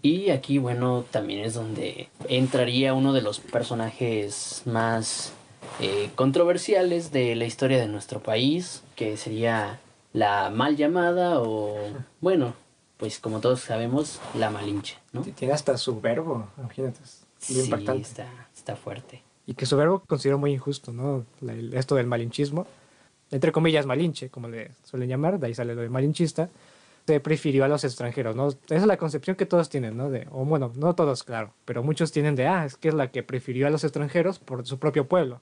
Y aquí, bueno, también es donde entraría uno de los personajes más eh, controversiales de la historia de nuestro país, que sería la mal llamada o, (laughs) bueno, pues como todos sabemos, la malinche, ¿no? Tiene hasta su verbo, imagínate. sí, Está, está fuerte y que su verbo considero muy injusto, ¿no? Esto del malinchismo, entre comillas malinche, como le suelen llamar, de ahí sale lo de malinchista, se prefirió a los extranjeros, ¿no? Esa es la concepción que todos tienen, ¿no? De, o bueno, no todos, claro, pero muchos tienen de, ah, es que es la que prefirió a los extranjeros por su propio pueblo.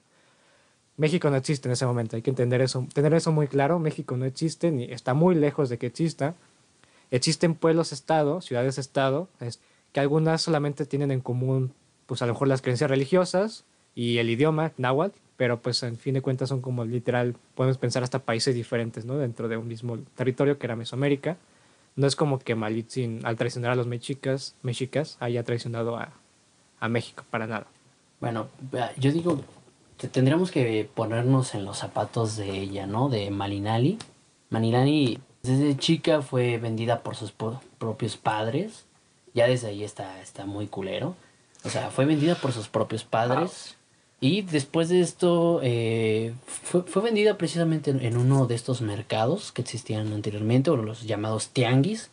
México no existe en ese momento, hay que entender eso, tener eso muy claro, México no existe, ni está muy lejos de que exista. Existen pueblos-estado, ciudades-estado, que algunas solamente tienen en común, pues a lo mejor las creencias religiosas, y el idioma, náhuatl, pero pues en fin de cuentas son como literal, podemos pensar hasta países diferentes, ¿no? Dentro de un mismo territorio que era Mesoamérica. No es como que Malitzin, al traicionar a los mexicas, mexicas haya traicionado a, a México, para nada. Bueno, yo digo, tendríamos que ponernos en los zapatos de ella, ¿no? De Malinali. Malinali desde chica fue vendida por sus propios padres. Ya desde ahí está, está muy culero. O sea, fue vendida por sus propios padres. Y después de esto eh, fue, fue, vendida precisamente en, uno de estos mercados que existían anteriormente, o los llamados tianguis.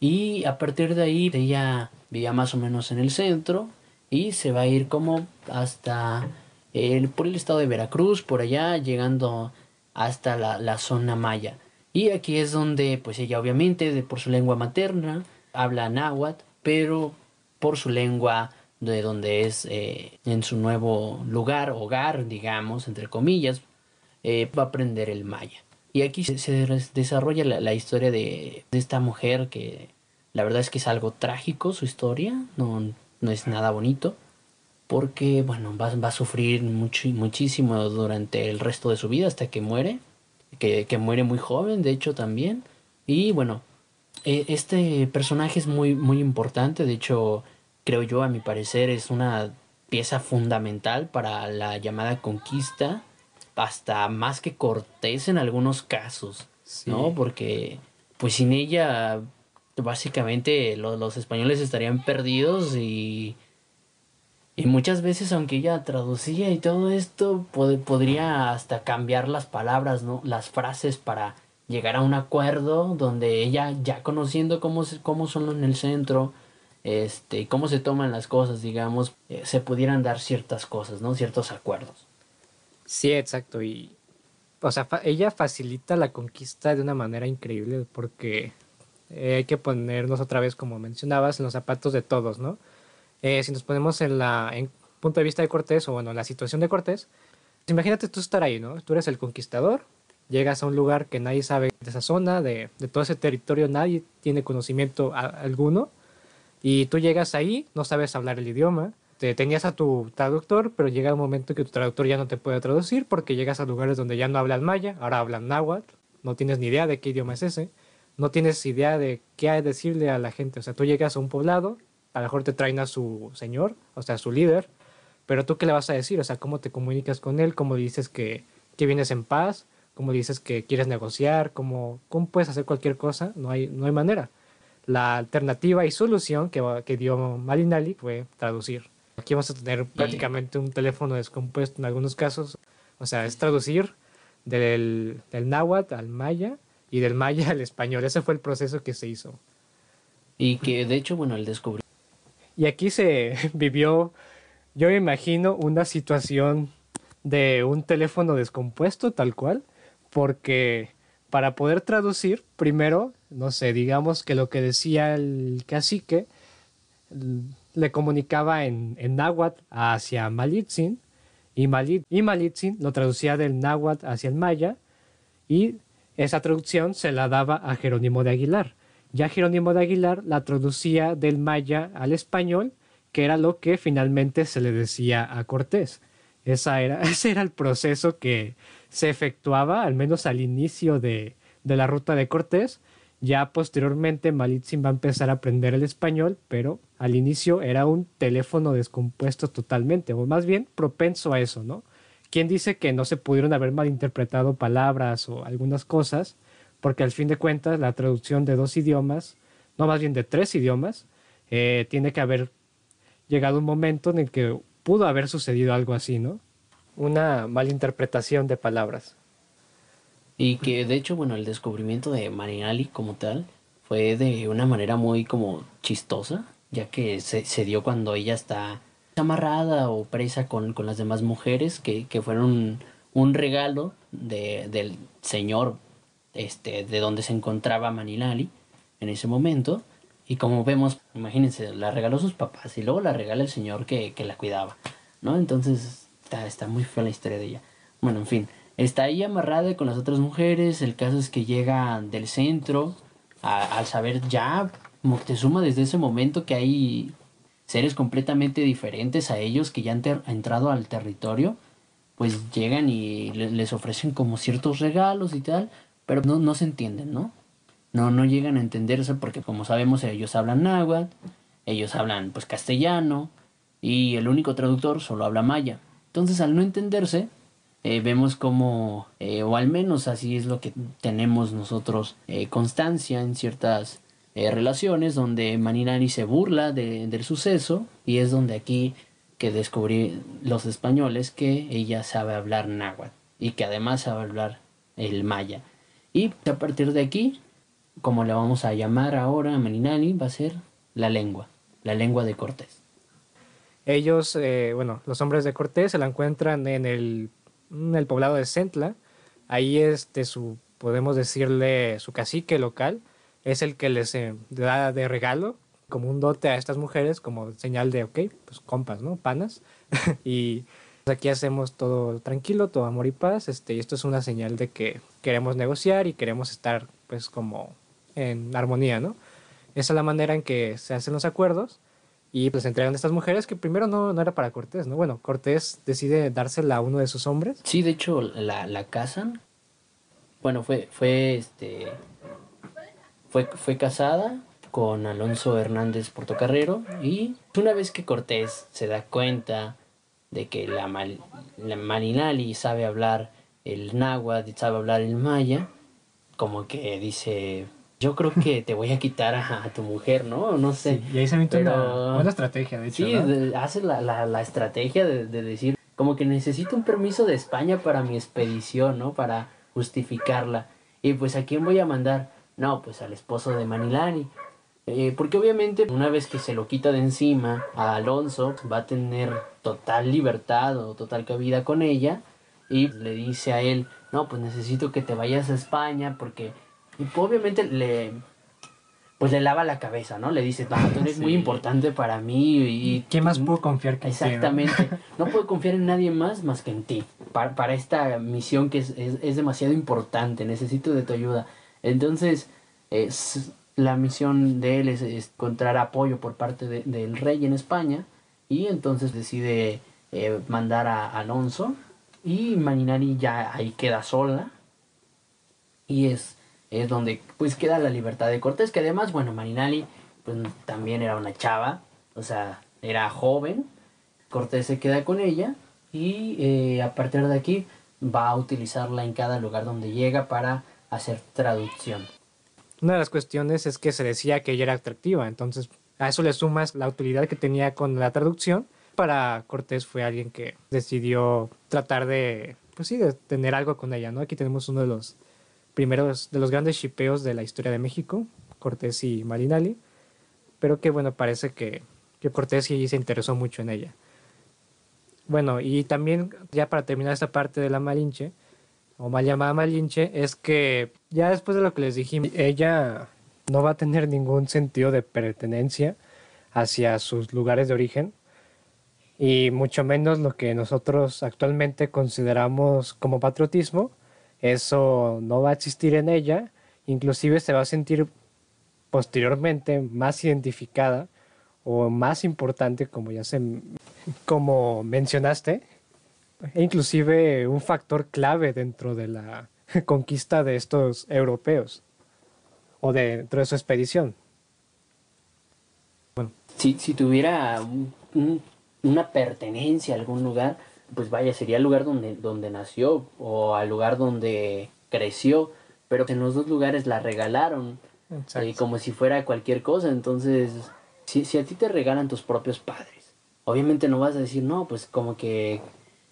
Y a partir de ahí ella vivía más o menos en el centro y se va a ir como hasta por el estado de Veracruz, por allá, llegando hasta la, zona maya. Y aquí es donde pues ella obviamente de, por su lengua materna habla náhuatl, pero por su lengua de donde es eh, en su nuevo lugar, hogar, digamos, entre comillas, eh, va a aprender el maya. Y aquí se, desarrolla la, historia de, esta mujer que la verdad es que es algo trágico su historia, no, no es nada bonito, porque bueno, va, va a sufrir mucho, muchísimo durante el resto de su vida hasta que muere, que, que muere muy joven, de hecho también. Y bueno, e, este personaje es muy, muy importante, de hecho creo yo, a mi parecer, es una pieza fundamental para la llamada conquista, hasta más que Cortés en algunos casos, ¿no? Porque, pues sin ella, básicamente los españoles estarían perdidos y Y muchas veces, aunque ella traducía y todo esto, podría hasta cambiar las palabras, ¿no? Las frases para llegar a un acuerdo donde ella, ya conociendo cómo, cómo son en el centro, este, cómo se toman las cosas, digamos, eh, se pudieran dar ciertas cosas, ¿no? Ciertos acuerdos. Sí, exacto. Y, o sea, ella facilita la conquista de una manera increíble porque eh, hay que ponernos otra vez, como mencionabas, en los zapatos de todos, ¿no? Eh, si nos ponemos en la punto de vista de Cortés, o bueno, la situación de Cortés, imagínate tú estar ahí, ¿no? Tú eres el conquistador, llegas a un lugar que nadie sabe de esa zona, de, de todo ese territorio, nadie tiene conocimiento alguno, y tú llegas ahí, no sabes hablar el idioma, te tenías a tu traductor, pero llega un momento que tu traductor ya no te puede traducir porque llegas a lugares donde ya no hablan maya, ahora hablan náhuatl, no tienes ni idea de qué idioma es ese, no tienes idea de qué hay decirle a la gente, o sea, tú llegas a un poblado, a lo mejor te traen a su señor, o sea, a su líder, pero tú qué le vas a decir, o sea, cómo te comunicas con él, cómo dices que, que vienes en paz, cómo dices que quieres negociar, cómo, cómo puedes hacer cualquier cosa, no hay, no hay manera. La alternativa y solución que, que dio Malinali fue traducir. Aquí vamos a tener prácticamente un teléfono descompuesto en algunos casos, o sea, es traducir del, del náhuatl al maya y del maya (laughs) al español. Ese fue el proceso que se hizo. Y que de hecho, bueno, el descubrió y aquí se (laughs) vivió, yo me imagino, una situación de un teléfono descompuesto tal cual, porque para poder traducir, primero, no sé, digamos que lo que decía el cacique le comunicaba en, náhuatl hacia Malitzin, y, Malit, y Malitzin lo traducía del náhuatl hacia el maya, y esa traducción se la daba a Jerónimo de Aguilar. Ya Jerónimo de Aguilar la traducía del maya al español, que era lo que finalmente se le decía a Cortés. Esa era, (laughs) ese era el proceso que se efectuaba, al menos al inicio de, de la ruta de Cortés. Ya posteriormente Malitzin va a empezar a aprender el español, pero al inicio era un teléfono descompuesto totalmente, o más bien propenso a eso, ¿no? ¿Quién dice que no se pudieron haber malinterpretado palabras o algunas cosas? Porque al fin de cuentas la traducción de dos idiomas, no más bien de tres idiomas, eh, tiene que haber llegado un momento en el que pudo haber sucedido algo así, ¿no? Una malinterpretación de palabras. Y que de hecho, bueno, el descubrimiento de Marinali como tal fue de una manera muy como chistosa, ya que se, se dio cuando ella está amarrada o presa con, con las demás mujeres, que, que fueron un, regalo de, del señor este, de donde se encontraba Manilali en ese momento. Y como vemos, imagínense, la regaló sus papás y luego la regala el señor que, la cuidaba, ¿no? Entonces está, está muy fea la historia de ella. Bueno, en fin, está ahí amarrada con las otras mujeres. El caso es que llega del centro al saber ya Moctezuma desde ese momento que hay seres completamente diferentes a ellos que ya han entrado al territorio, pues llegan y les ofrecen como ciertos regalos y tal, pero no, no se entienden, ¿no? No, no llegan a entenderse porque como sabemos ellos hablan náhuatl, ellos hablan pues castellano y el único traductor solo habla maya. Entonces al no entenderse, eh, vemos como, eh, o al menos así es lo que tenemos nosotros eh, constancia en ciertas relaciones donde Maninari se burla de, del suceso y es donde aquí que descubrí los españoles que ella sabe hablar náhuatl y que además sabe hablar el maya. Y a partir de aquí, como le vamos a llamar ahora a va a ser la lengua, la lengua de Cortés. Ellos, eh, bueno, los hombres de Cortés se la encuentran en el, el poblado de Centla. Ahí este su, podemos decirle, su cacique local es el que les eh, da de regalo como un dote a estas mujeres como señal de, ok, pues compas, ¿no? Panas. (laughs) y aquí hacemos todo tranquilo, todo amor y paz, este, y esto es una señal de que queremos negociar y queremos estar pues como en armonía, ¿no? Esa es la manera en que se hacen los acuerdos y pues entregan a estas mujeres que primero no, no era para Cortés, ¿no? Bueno, Cortés decide dársela a uno de sus hombres. Sí, de hecho la, la casan. Bueno, fue, fue este fue, fue casada con Alonso Hernández Portocarrero y una vez que Cortés se da cuenta de que la, la Marinali sabe hablar el náhuatl, sabe hablar el maya, como que dice, yo creo que te voy a quitar a, tu mujer, ¿no? No sé. y ahí se mete una buena estrategia, de hecho. Sí, hace la, la, la estrategia de, de, decir, como que necesito un permiso de España para mi expedición, ¿no? Para justificarla. Y pues, ¿a quién voy a mandar? No, pues al esposo de Manilani. Eh, porque obviamente una vez que se lo quita de encima a Alonso, va a tener total libertad o total cabida con ella. Y le dice a él, no, pues necesito que te vayas a España porque y obviamente le pues le lava la cabeza, ¿no? Le dice, ah, tú eres (laughs) muy importante para mí y... ¿Qué más puedo confiar que Exactamente. (laughs) ¿no? puedo confiar en nadie más más que en ti. Para, para esta misión que es, es, demasiado importante. Necesito de tu ayuda. Entonces, es, la misión de él es, encontrar apoyo por parte del rey en España. Y entonces decide eh, mandar a Alonso. Y Maninari ya ahí queda sola. Y es es donde pues queda la libertad de Cortés, que además, bueno, Marinali pues también era una chava, o sea, era joven, Cortés se queda con ella y eh, a partir de aquí va a utilizarla en cada lugar donde llega para hacer traducción. Una de las cuestiones es que se decía que ella era atractiva, entonces a eso le sumas la utilidad que tenía con la traducción. Para Cortés fue alguien que decidió tratar de, pues sí, tener algo con ella, ¿no? Aquí tenemos uno de los primeros de los grandes shipeos de la historia de México, Cortés y Marinali, pero que bueno, parece que, que Cortés sí se interesó mucho en ella. Bueno, y también ya para terminar esta parte de la Malinche, o mal llamada Malinche, es que ya después de lo que les dijimos, ella no va a tener ningún sentido de pertenencia hacia sus lugares de origen y mucho menos lo que nosotros actualmente consideramos como patriotismo, eso no va a existir en ella, inclusive se va a sentir posteriormente más identificada o más importante como ya se como mencionaste e inclusive un factor clave dentro de la (laughs) conquista de estos europeos o dentro de su expedición. Bueno. Si, si tuviera una pertenencia a algún lugar, pues vaya, sería el lugar donde, donde nació o al lugar donde creció, pero en los dos lugares la regalaron, eh, como si fuera cualquier cosa, entonces, si, si a ti te regalan tus propios padres, obviamente no vas a decir, no, pues como que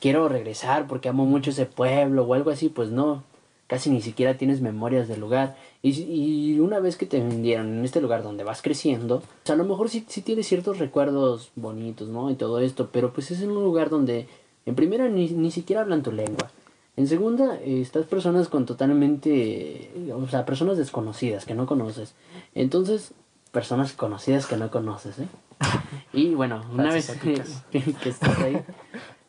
quiero regresar porque amo mucho ese pueblo o algo así, pues no, casi ni siquiera tienes memorias del lugar. Y, y una vez que te vendieron en este lugar donde vas creciendo, pues a lo mejor sí, sí tienes ciertos recuerdos bonitos, ¿no? Y todo esto, pero pues es en un lugar donde en primera, ni, ni siquiera hablan tu lengua. En segunda, estas personas con totalmente, o sea, personas desconocidas que no conoces. Entonces, personas conocidas que no conoces, ¿eh? Y bueno, una vez (laughs) que, estás ahí,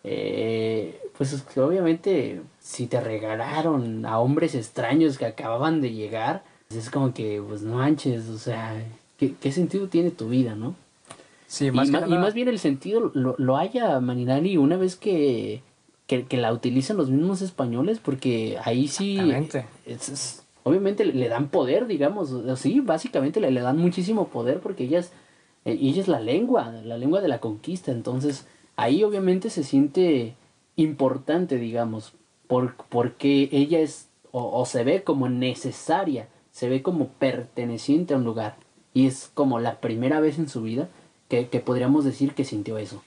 eh, pues obviamente si te regalaron a hombres extraños que acababan de llegar, pues es como que, pues no manches, o sea, ¿qué, qué sentido tiene tu vida, no? y, más bien el sentido lo, lo haya Maninari una vez que, que, la utilizan los mismos españoles, porque ahí sí. obviamente le dan poder, digamos. Sí, básicamente le, le dan muchísimo poder porque ella es, eh, ella es la lengua, la lengua de la conquista. Entonces, ahí obviamente se siente importante, digamos, por, porque ella es o, se ve como necesaria, se ve como perteneciente a un lugar. Y es como la primera vez en su vida que, podríamos decir que sintió eso.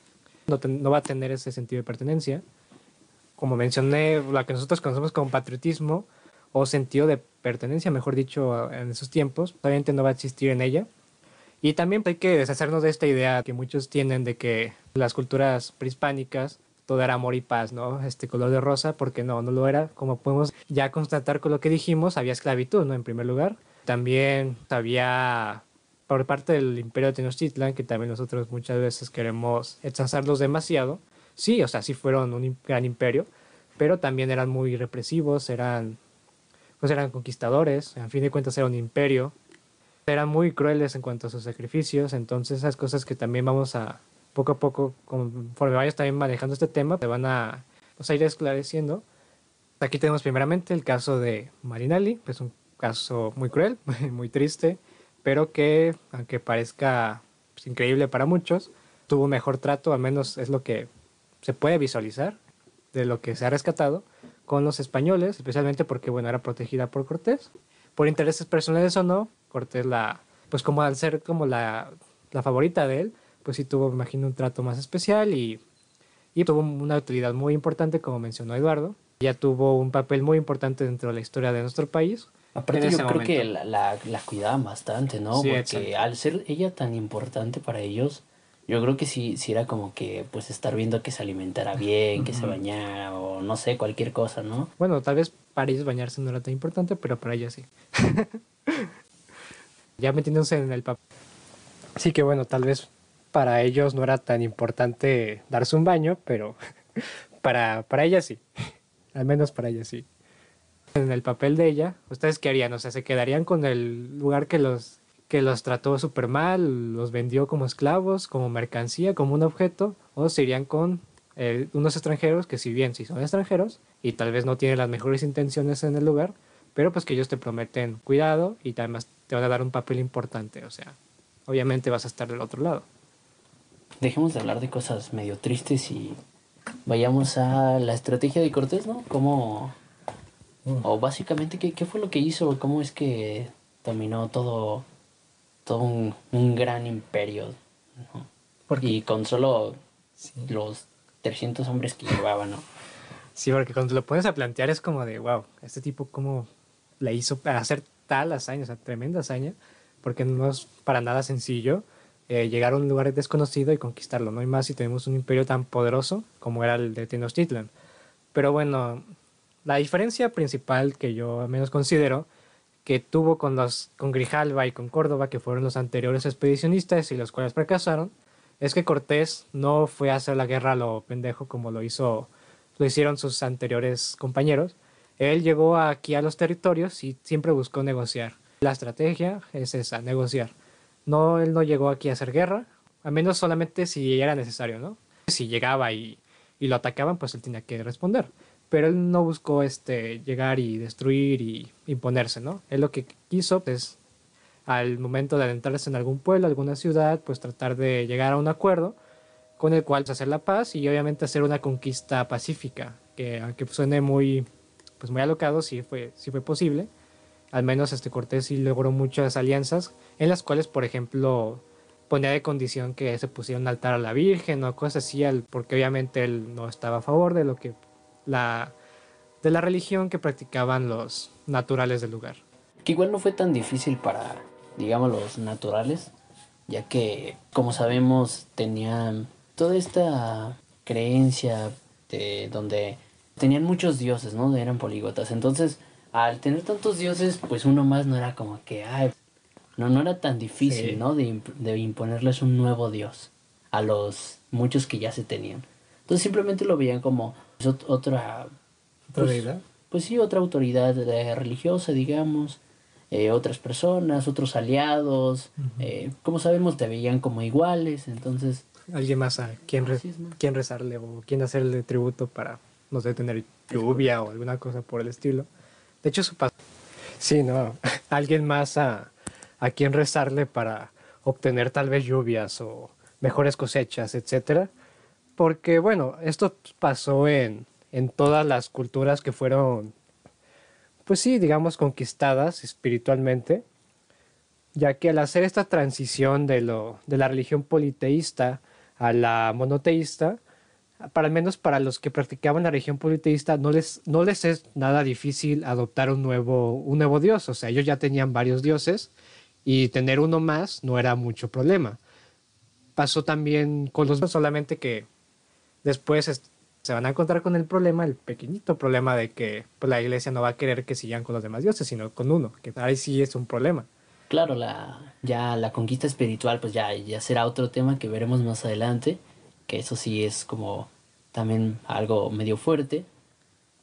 No, no, va a tener ese sentido de pertenencia. Como mencioné, lo que nosotros conocemos como patriotismo o sentido de pertenencia, mejor dicho, en esos tiempos, obviamente no va a existir en ella. Y también hay que deshacernos de esta idea que muchos tienen de que las culturas prehispánicas todo era amor y paz, ¿no? Este color de rosa, porque no, no lo era. Como podemos ya constatar con lo que dijimos, había esclavitud, ¿no? En primer lugar. También había por parte del imperio de Tenochtitlan, que también nosotros muchas veces queremos exalzarlos demasiado. Sí, o sea, sí fueron un gran imperio, pero también eran muy represivos, eran, pues eran conquistadores, en fin de cuentas era un imperio, eran muy crueles en cuanto a sus sacrificios, entonces esas cosas que también vamos a, poco a poco, conforme vayas también manejando este tema, te van a, pues, a ir esclareciendo. Aquí tenemos primeramente el caso de Marinelli, que es un caso muy cruel, (laughs) muy triste, pero que, aunque parezca pues, increíble para muchos, tuvo mejor trato, al menos es lo que se puede visualizar de lo que se ha rescatado con los españoles, especialmente porque bueno, era protegida por Cortés. Por intereses personales o no, Cortés la, pues como al ser como la, la favorita de él, pues sí tuvo, me imagino, un trato más especial y, y tuvo una utilidad muy importante, como mencionó Eduardo. Ya tuvo un papel muy importante dentro de la historia de nuestro país. Aparte yo creo que momento. la, la, la cuidaban bastante, ¿no? Sí, Porque exacto. al ser ella tan importante para ellos, yo creo que sí, sí era como que pues estar viendo que se alimentara bien, que se Ujú. bañara o no sé, cualquier cosa, ¿no? Bueno, tal vez para ellos bañarse no era tan importante, pero para ella sí. (laughs) ya metiéndose en el papel. Sí que bueno, tal vez para ellos no era tan importante darse un baño, pero (laughs) para, para ella sí. (laughs) Al menos para ella sí. En el papel de ella, ¿ustedes qué harían? O sea, ¿se quedarían con el lugar que los, que los trató súper mal, los vendió como esclavos, como mercancía, como un objeto? ¿O se irían con eh, unos extranjeros que si bien sí son extranjeros y tal vez no tienen las mejores intenciones en el lugar, pero pues que ellos te prometen cuidado y además te van a dar un papel importante? O sea, obviamente vas a estar del otro lado. Dejemos de hablar de cosas medio tristes y vayamos a la estrategia de Cortés, ¿no? ¿Cómo, o básicamente qué, qué fue lo que hizo? ¿Cómo es que dominó todo, todo un, un gran imperio? ¿no? Porque- Y con solo los 300 hombres que llevaba, ¿no? Sí, porque cuando lo pones a plantear es como de, wow, este tipo cómo le hizo para hacer tal hazaña, o tremenda hazaña, porque no es para nada sencillo eh, llegar a un lugar desconocido y conquistarlo, no hay más si tenemos un imperio tan poderoso como era el de Tenochtitlan. Pero bueno, la diferencia principal que yo al menos considero que tuvo con los con Grijalva y con Córdoba, que fueron los anteriores expedicionistas y los cuales fracasaron, es que Cortés no fue a hacer la guerra a lo pendejo como lo hizo lo hicieron sus anteriores compañeros. Él llegó aquí a los territorios y siempre buscó negociar. La estrategia es esa, negociar. No, él no llegó aquí a hacer guerra, a menos solamente si era necesario, ¿no? Si llegaba y, y lo atacaban, pues él tenía que responder. Pero él no buscó este, llegar y destruir y imponerse, ¿no? Él lo que quiso es, al momento de adentrarse en algún pueblo, alguna ciudad, pues tratar de llegar a un acuerdo con el cual hacer la paz y obviamente hacer una conquista pacífica, que aunque suene muy, pues muy alocado, sí fue, sí fue posible. Al menos este Cortés sí logró muchas alianzas en las cuales, por ejemplo, ponía de condición que se pusiera un altar a la Virgen o cosas así, porque obviamente él no estaba a favor de lo que la de la religión que practicaban los naturales del lugar. Que igual no fue tan difícil para, digamos, los naturales, ya que, como sabemos, tenían toda esta creencia de donde tenían muchos dioses, ¿no? Eran polígotas. Entonces, al tener tantos dioses, pues uno más no era como que, ay, no, no era tan difícil, Sí. ¿no? De, imp- de imponerles un nuevo dios a los muchos que ya se tenían. Entonces simplemente lo veían como pues, ot- otra ¿Otra pues, deidad? Pues sí, otra autoridad eh, religiosa, digamos, eh, otras personas, otros aliados, eh, como sabemos te veían como iguales, entonces, Alguien más a quien, quien rezarle o quien hacerle tributo para, no sé, tener lluvia o alguna cosa por el estilo. De hecho, eso pasó. Sí, no. (laughs) Alguien más a, a quien rezarle para obtener tal vez lluvias o mejores cosechas, etcétera. Porque, bueno, esto pasó en, en todas las culturas que fueron, pues sí, digamos, conquistadas espiritualmente, ya que al hacer esta transición de, lo, de la religión politeísta a la monoteísta, para al menos para los que practicaban la religión politeísta, no les, no les es nada difícil adoptar un nuevo, un nuevo dios. O sea, ellos ya tenían varios dioses y tener uno más no era mucho problema. Pasó también con los solamente que después es- se van a encontrar con el problema, el pequeñito problema de que pues, la iglesia no va a querer que sigan con los demás dioses, sino con uno, que ahí sí es un problema. claro, la, ya la conquista espiritual, pues ya, ya será otro tema que veremos más adelante, que eso sí es como también algo medio fuerte.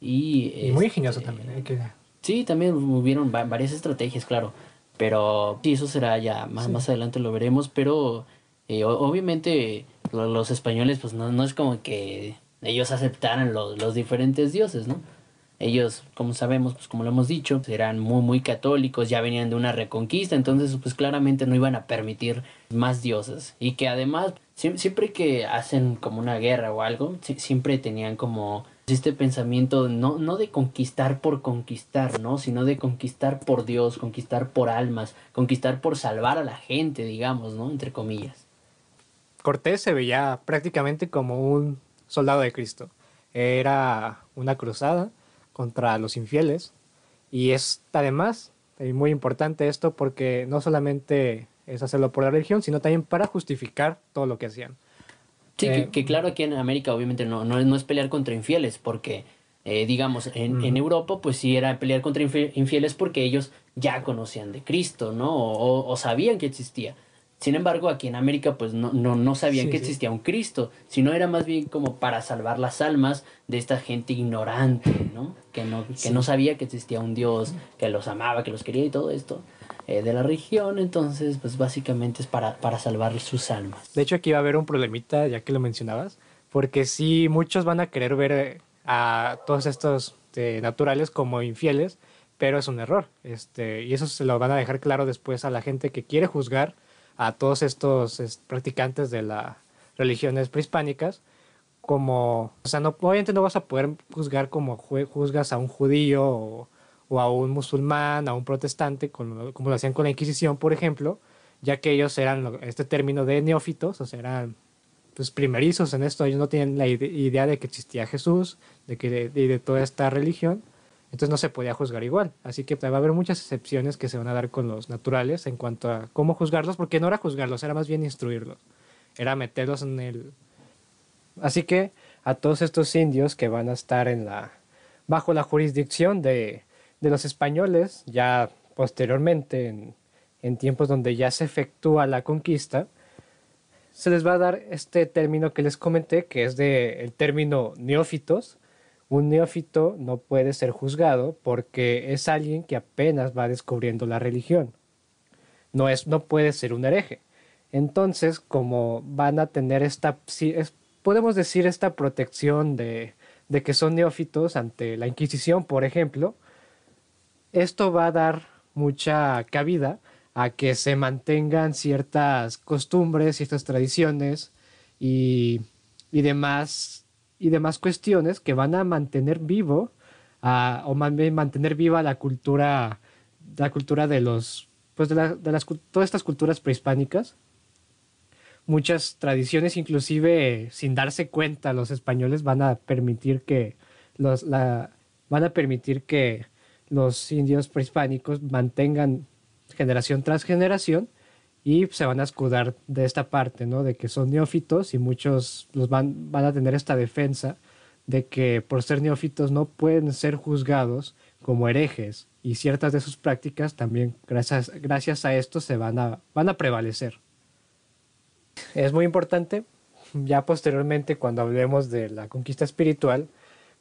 Y, Y muy este, ingenioso también. Que- Sí, también hubieron va- varias estrategias, claro. Pero sí, eso será ya más, más adelante lo veremos. Pero eh, obviamente lo- los españoles, pues no, no es como que ellos aceptaran los, los diferentes dioses, ¿no? Ellos, como sabemos, pues como lo hemos dicho, eran muy, muy católicos, ya venían de una reconquista, entonces pues claramente no iban a permitir más dioses. Y que además, siem- siempre que hacen como una guerra o algo, si- siempre tenían como Este pensamiento no, no de conquistar por conquistar, ¿no? Sino de conquistar por Dios, conquistar por almas, conquistar por salvar a la gente, digamos, ¿no? Entre comillas. Cortés se veía prácticamente como un soldado de Cristo. Era una cruzada contra los infieles y es además muy importante esto porque no solamente es hacerlo por la religión, sino también para justificar todo lo que hacían. Sí, que, eh, claro, aquí en América obviamente no, no, no es pelear contra infieles, porque eh, digamos, en, en, Europa pues sí era pelear contra infieles porque ellos ya conocían de Cristo, ¿no? O, o, sabían que existía. Sin embargo, aquí en América pues no, no, no sabían que existía un Cristo, sino era más bien como para salvar las almas de esta gente ignorante, ¿no? Que no, que no sabía que existía un Dios, que los amaba, que los quería y todo esto. Eh, de la región, entonces pues básicamente es para, para salvar sus almas. De hecho aquí va a haber un problemita, ya que lo mencionabas, porque sí muchos van a querer ver eh, a todos estos eh, naturales como infieles, pero es un error. Este, y eso se lo van a dejar claro después a la gente que quiere juzgar a todos estos practicantes de las religiones prehispánicas como, o sea, no, obviamente no vas a poder juzgar como juzgas a un judío o, a un musulmán, a un protestante, como, lo hacían con la Inquisición, por ejemplo, ya que ellos eran este término de neófitos, o sea, eran pues, primerizos en esto, ellos no tienen la idea de que existía Jesús, de que de, de, toda esta religión, entonces no se podía juzgar igual. Así que va a haber muchas excepciones que se van a dar con los naturales en cuanto a cómo juzgarlos, porque no era juzgarlos, era más bien instruirlos, era meterlos en el... Así que a todos estos indios que van a estar en la bajo la jurisdicción de de los españoles, ya posteriormente, en, tiempos donde ya se efectúa la conquista, se les va a dar este término que les comenté, que es de el término neófitos. Un neófito no puede ser juzgado porque es alguien que apenas va descubriendo la religión. No, es, no puede ser un hereje. Entonces, como van a tener esta, podemos decir, esta protección de, de que son neófitos ante la Inquisición, por ejemplo, esto va a dar mucha cabida a que se mantengan ciertas costumbres, ciertas tradiciones y, y demás y demás cuestiones que van a mantener vivo o mantener viva la cultura la cultura de los pues de, las todas estas culturas prehispánicas. Muchas tradiciones inclusive sin darse cuenta los españoles van a permitir que los la, van a permitir que los indios prehispánicos mantengan generación tras generación y se van a escudar de esta parte, ¿no? De que son neófitos y muchos los van, van a tener esta defensa de que por ser neófitos no pueden ser juzgados como herejes y ciertas de sus prácticas también gracias, gracias a esto se van a, van a prevalecer. Es muy importante, ya posteriormente cuando hablemos de la conquista espiritual,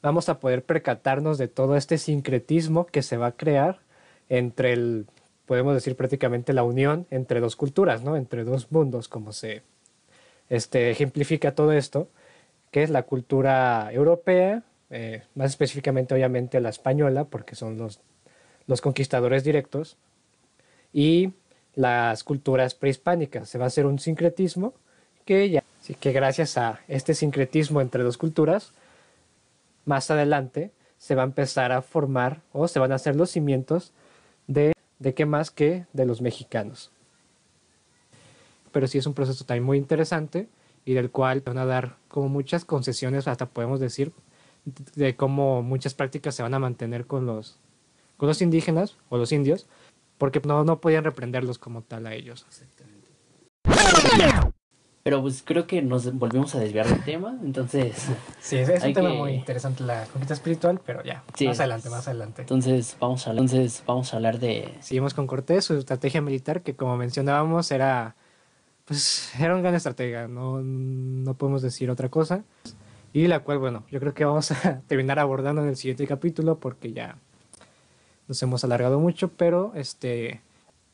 vamos a poder percatarnos de todo este sincretismo que se va a crear entre el, podemos decir prácticamente la unión entre dos culturas, ¿no? Entre dos mundos, como se este, ejemplifica todo esto, que es la cultura europea, eh, más específicamente obviamente la española, porque son los, los conquistadores directos, y las culturas prehispánicas. Se va a hacer un sincretismo que ya, así que gracias a este sincretismo entre dos culturas, más adelante se va a empezar a formar o se van a hacer los cimientos de, de qué más que de los mexicanos. Pero sí es un proceso también muy interesante y del cual van a dar como muchas concesiones, hasta podemos decir, de cómo muchas prácticas se van a mantener con los, con los indígenas o los indios, porque no, no podían reprenderlos como tal a ellos. Pero pues creo que nos volvimos a desviar del tema, entonces... (laughs) Sí, es, un tema muy interesante la conquista espiritual, pero ya, más adelante, más adelante. Entonces vamos, a, entonces vamos a hablar de... Seguimos con Cortés, su estrategia militar, que como mencionábamos era... Pues era un gran estratega, no, no podemos decir otra cosa. Y la cual, bueno, yo creo que vamos a (laughs) terminar abordando en el siguiente capítulo porque ya nos hemos alargado mucho, pero este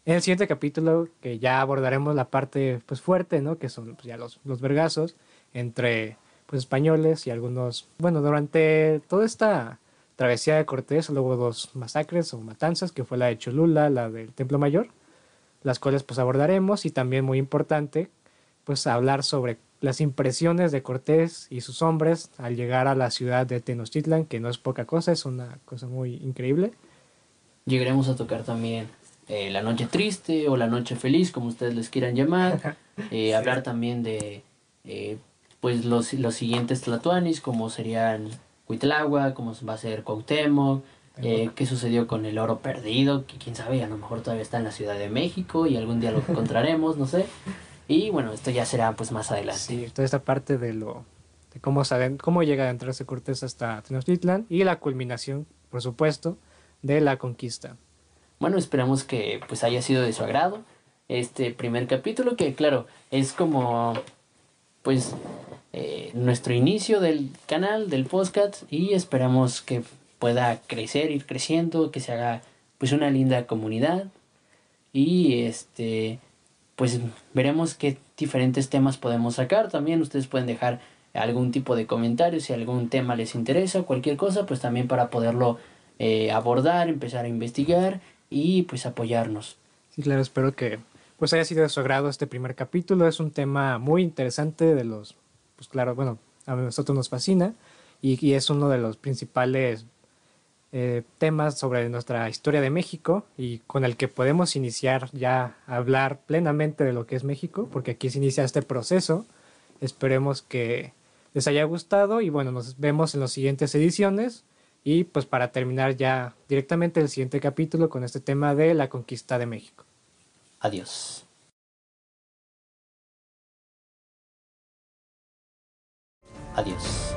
en el siguiente capítulo, que ya abordaremos la parte pues, fuerte, ¿no? que son pues, ya los, los vergazos entre pues, españoles y algunos. Bueno, durante toda esta travesía de Cortés luego dos masacres o matanzas, que fue la de Cholula, la del Templo Mayor, las cuales pues abordaremos y también muy importante, pues hablar sobre las impresiones de Cortés y sus hombres al llegar a la ciudad de Tenochtitlan, que no es poca cosa, es una cosa muy increíble. Llegaremos a tocar también eh, la noche triste o la noche feliz, como ustedes les quieran llamar. (laughs) Eh, hablar también de eh, pues los, los siguientes tlatoanis, como serían Huitlagua, como va a ser Cuauhtémoc, eh, qué sucedió con el oro perdido, que quién sabe, a lo mejor todavía está en la Ciudad de México y algún día lo (laughs) encontraremos, no sé. Y bueno, esto ya será pues más adelante. Sí, toda esta parte de lo de cómo saben, cómo llega a entrarse Cortés hasta Tenochtitlan y la culminación, por supuesto, de la conquista. Bueno, esperamos que pues haya sido de su agrado este primer capítulo, que claro, es como pues eh, nuestro inicio del canal, del podcast, y esperamos que pueda crecer, ir creciendo, que se haga pues una linda comunidad y este pues veremos qué diferentes temas podemos sacar. También ustedes pueden dejar algún tipo de comentario si algún tema les interesa, cualquier cosa, pues también para poderlo eh, abordar, empezar a investigar y pues apoyarnos. Sí, claro, espero que pues haya sido de su agrado este primer capítulo. Es un tema muy interesante de los, pues claro, bueno, a nosotros nos fascina y, es uno de los principales eh, temas sobre nuestra historia de México y con el que podemos iniciar ya a hablar plenamente de lo que es México, porque aquí se inicia este proceso. Esperemos que les haya gustado y bueno, nos vemos en las siguientes ediciones y pues para terminar ya directamente el siguiente capítulo con este tema de la conquista de México. Adiós. Adiós.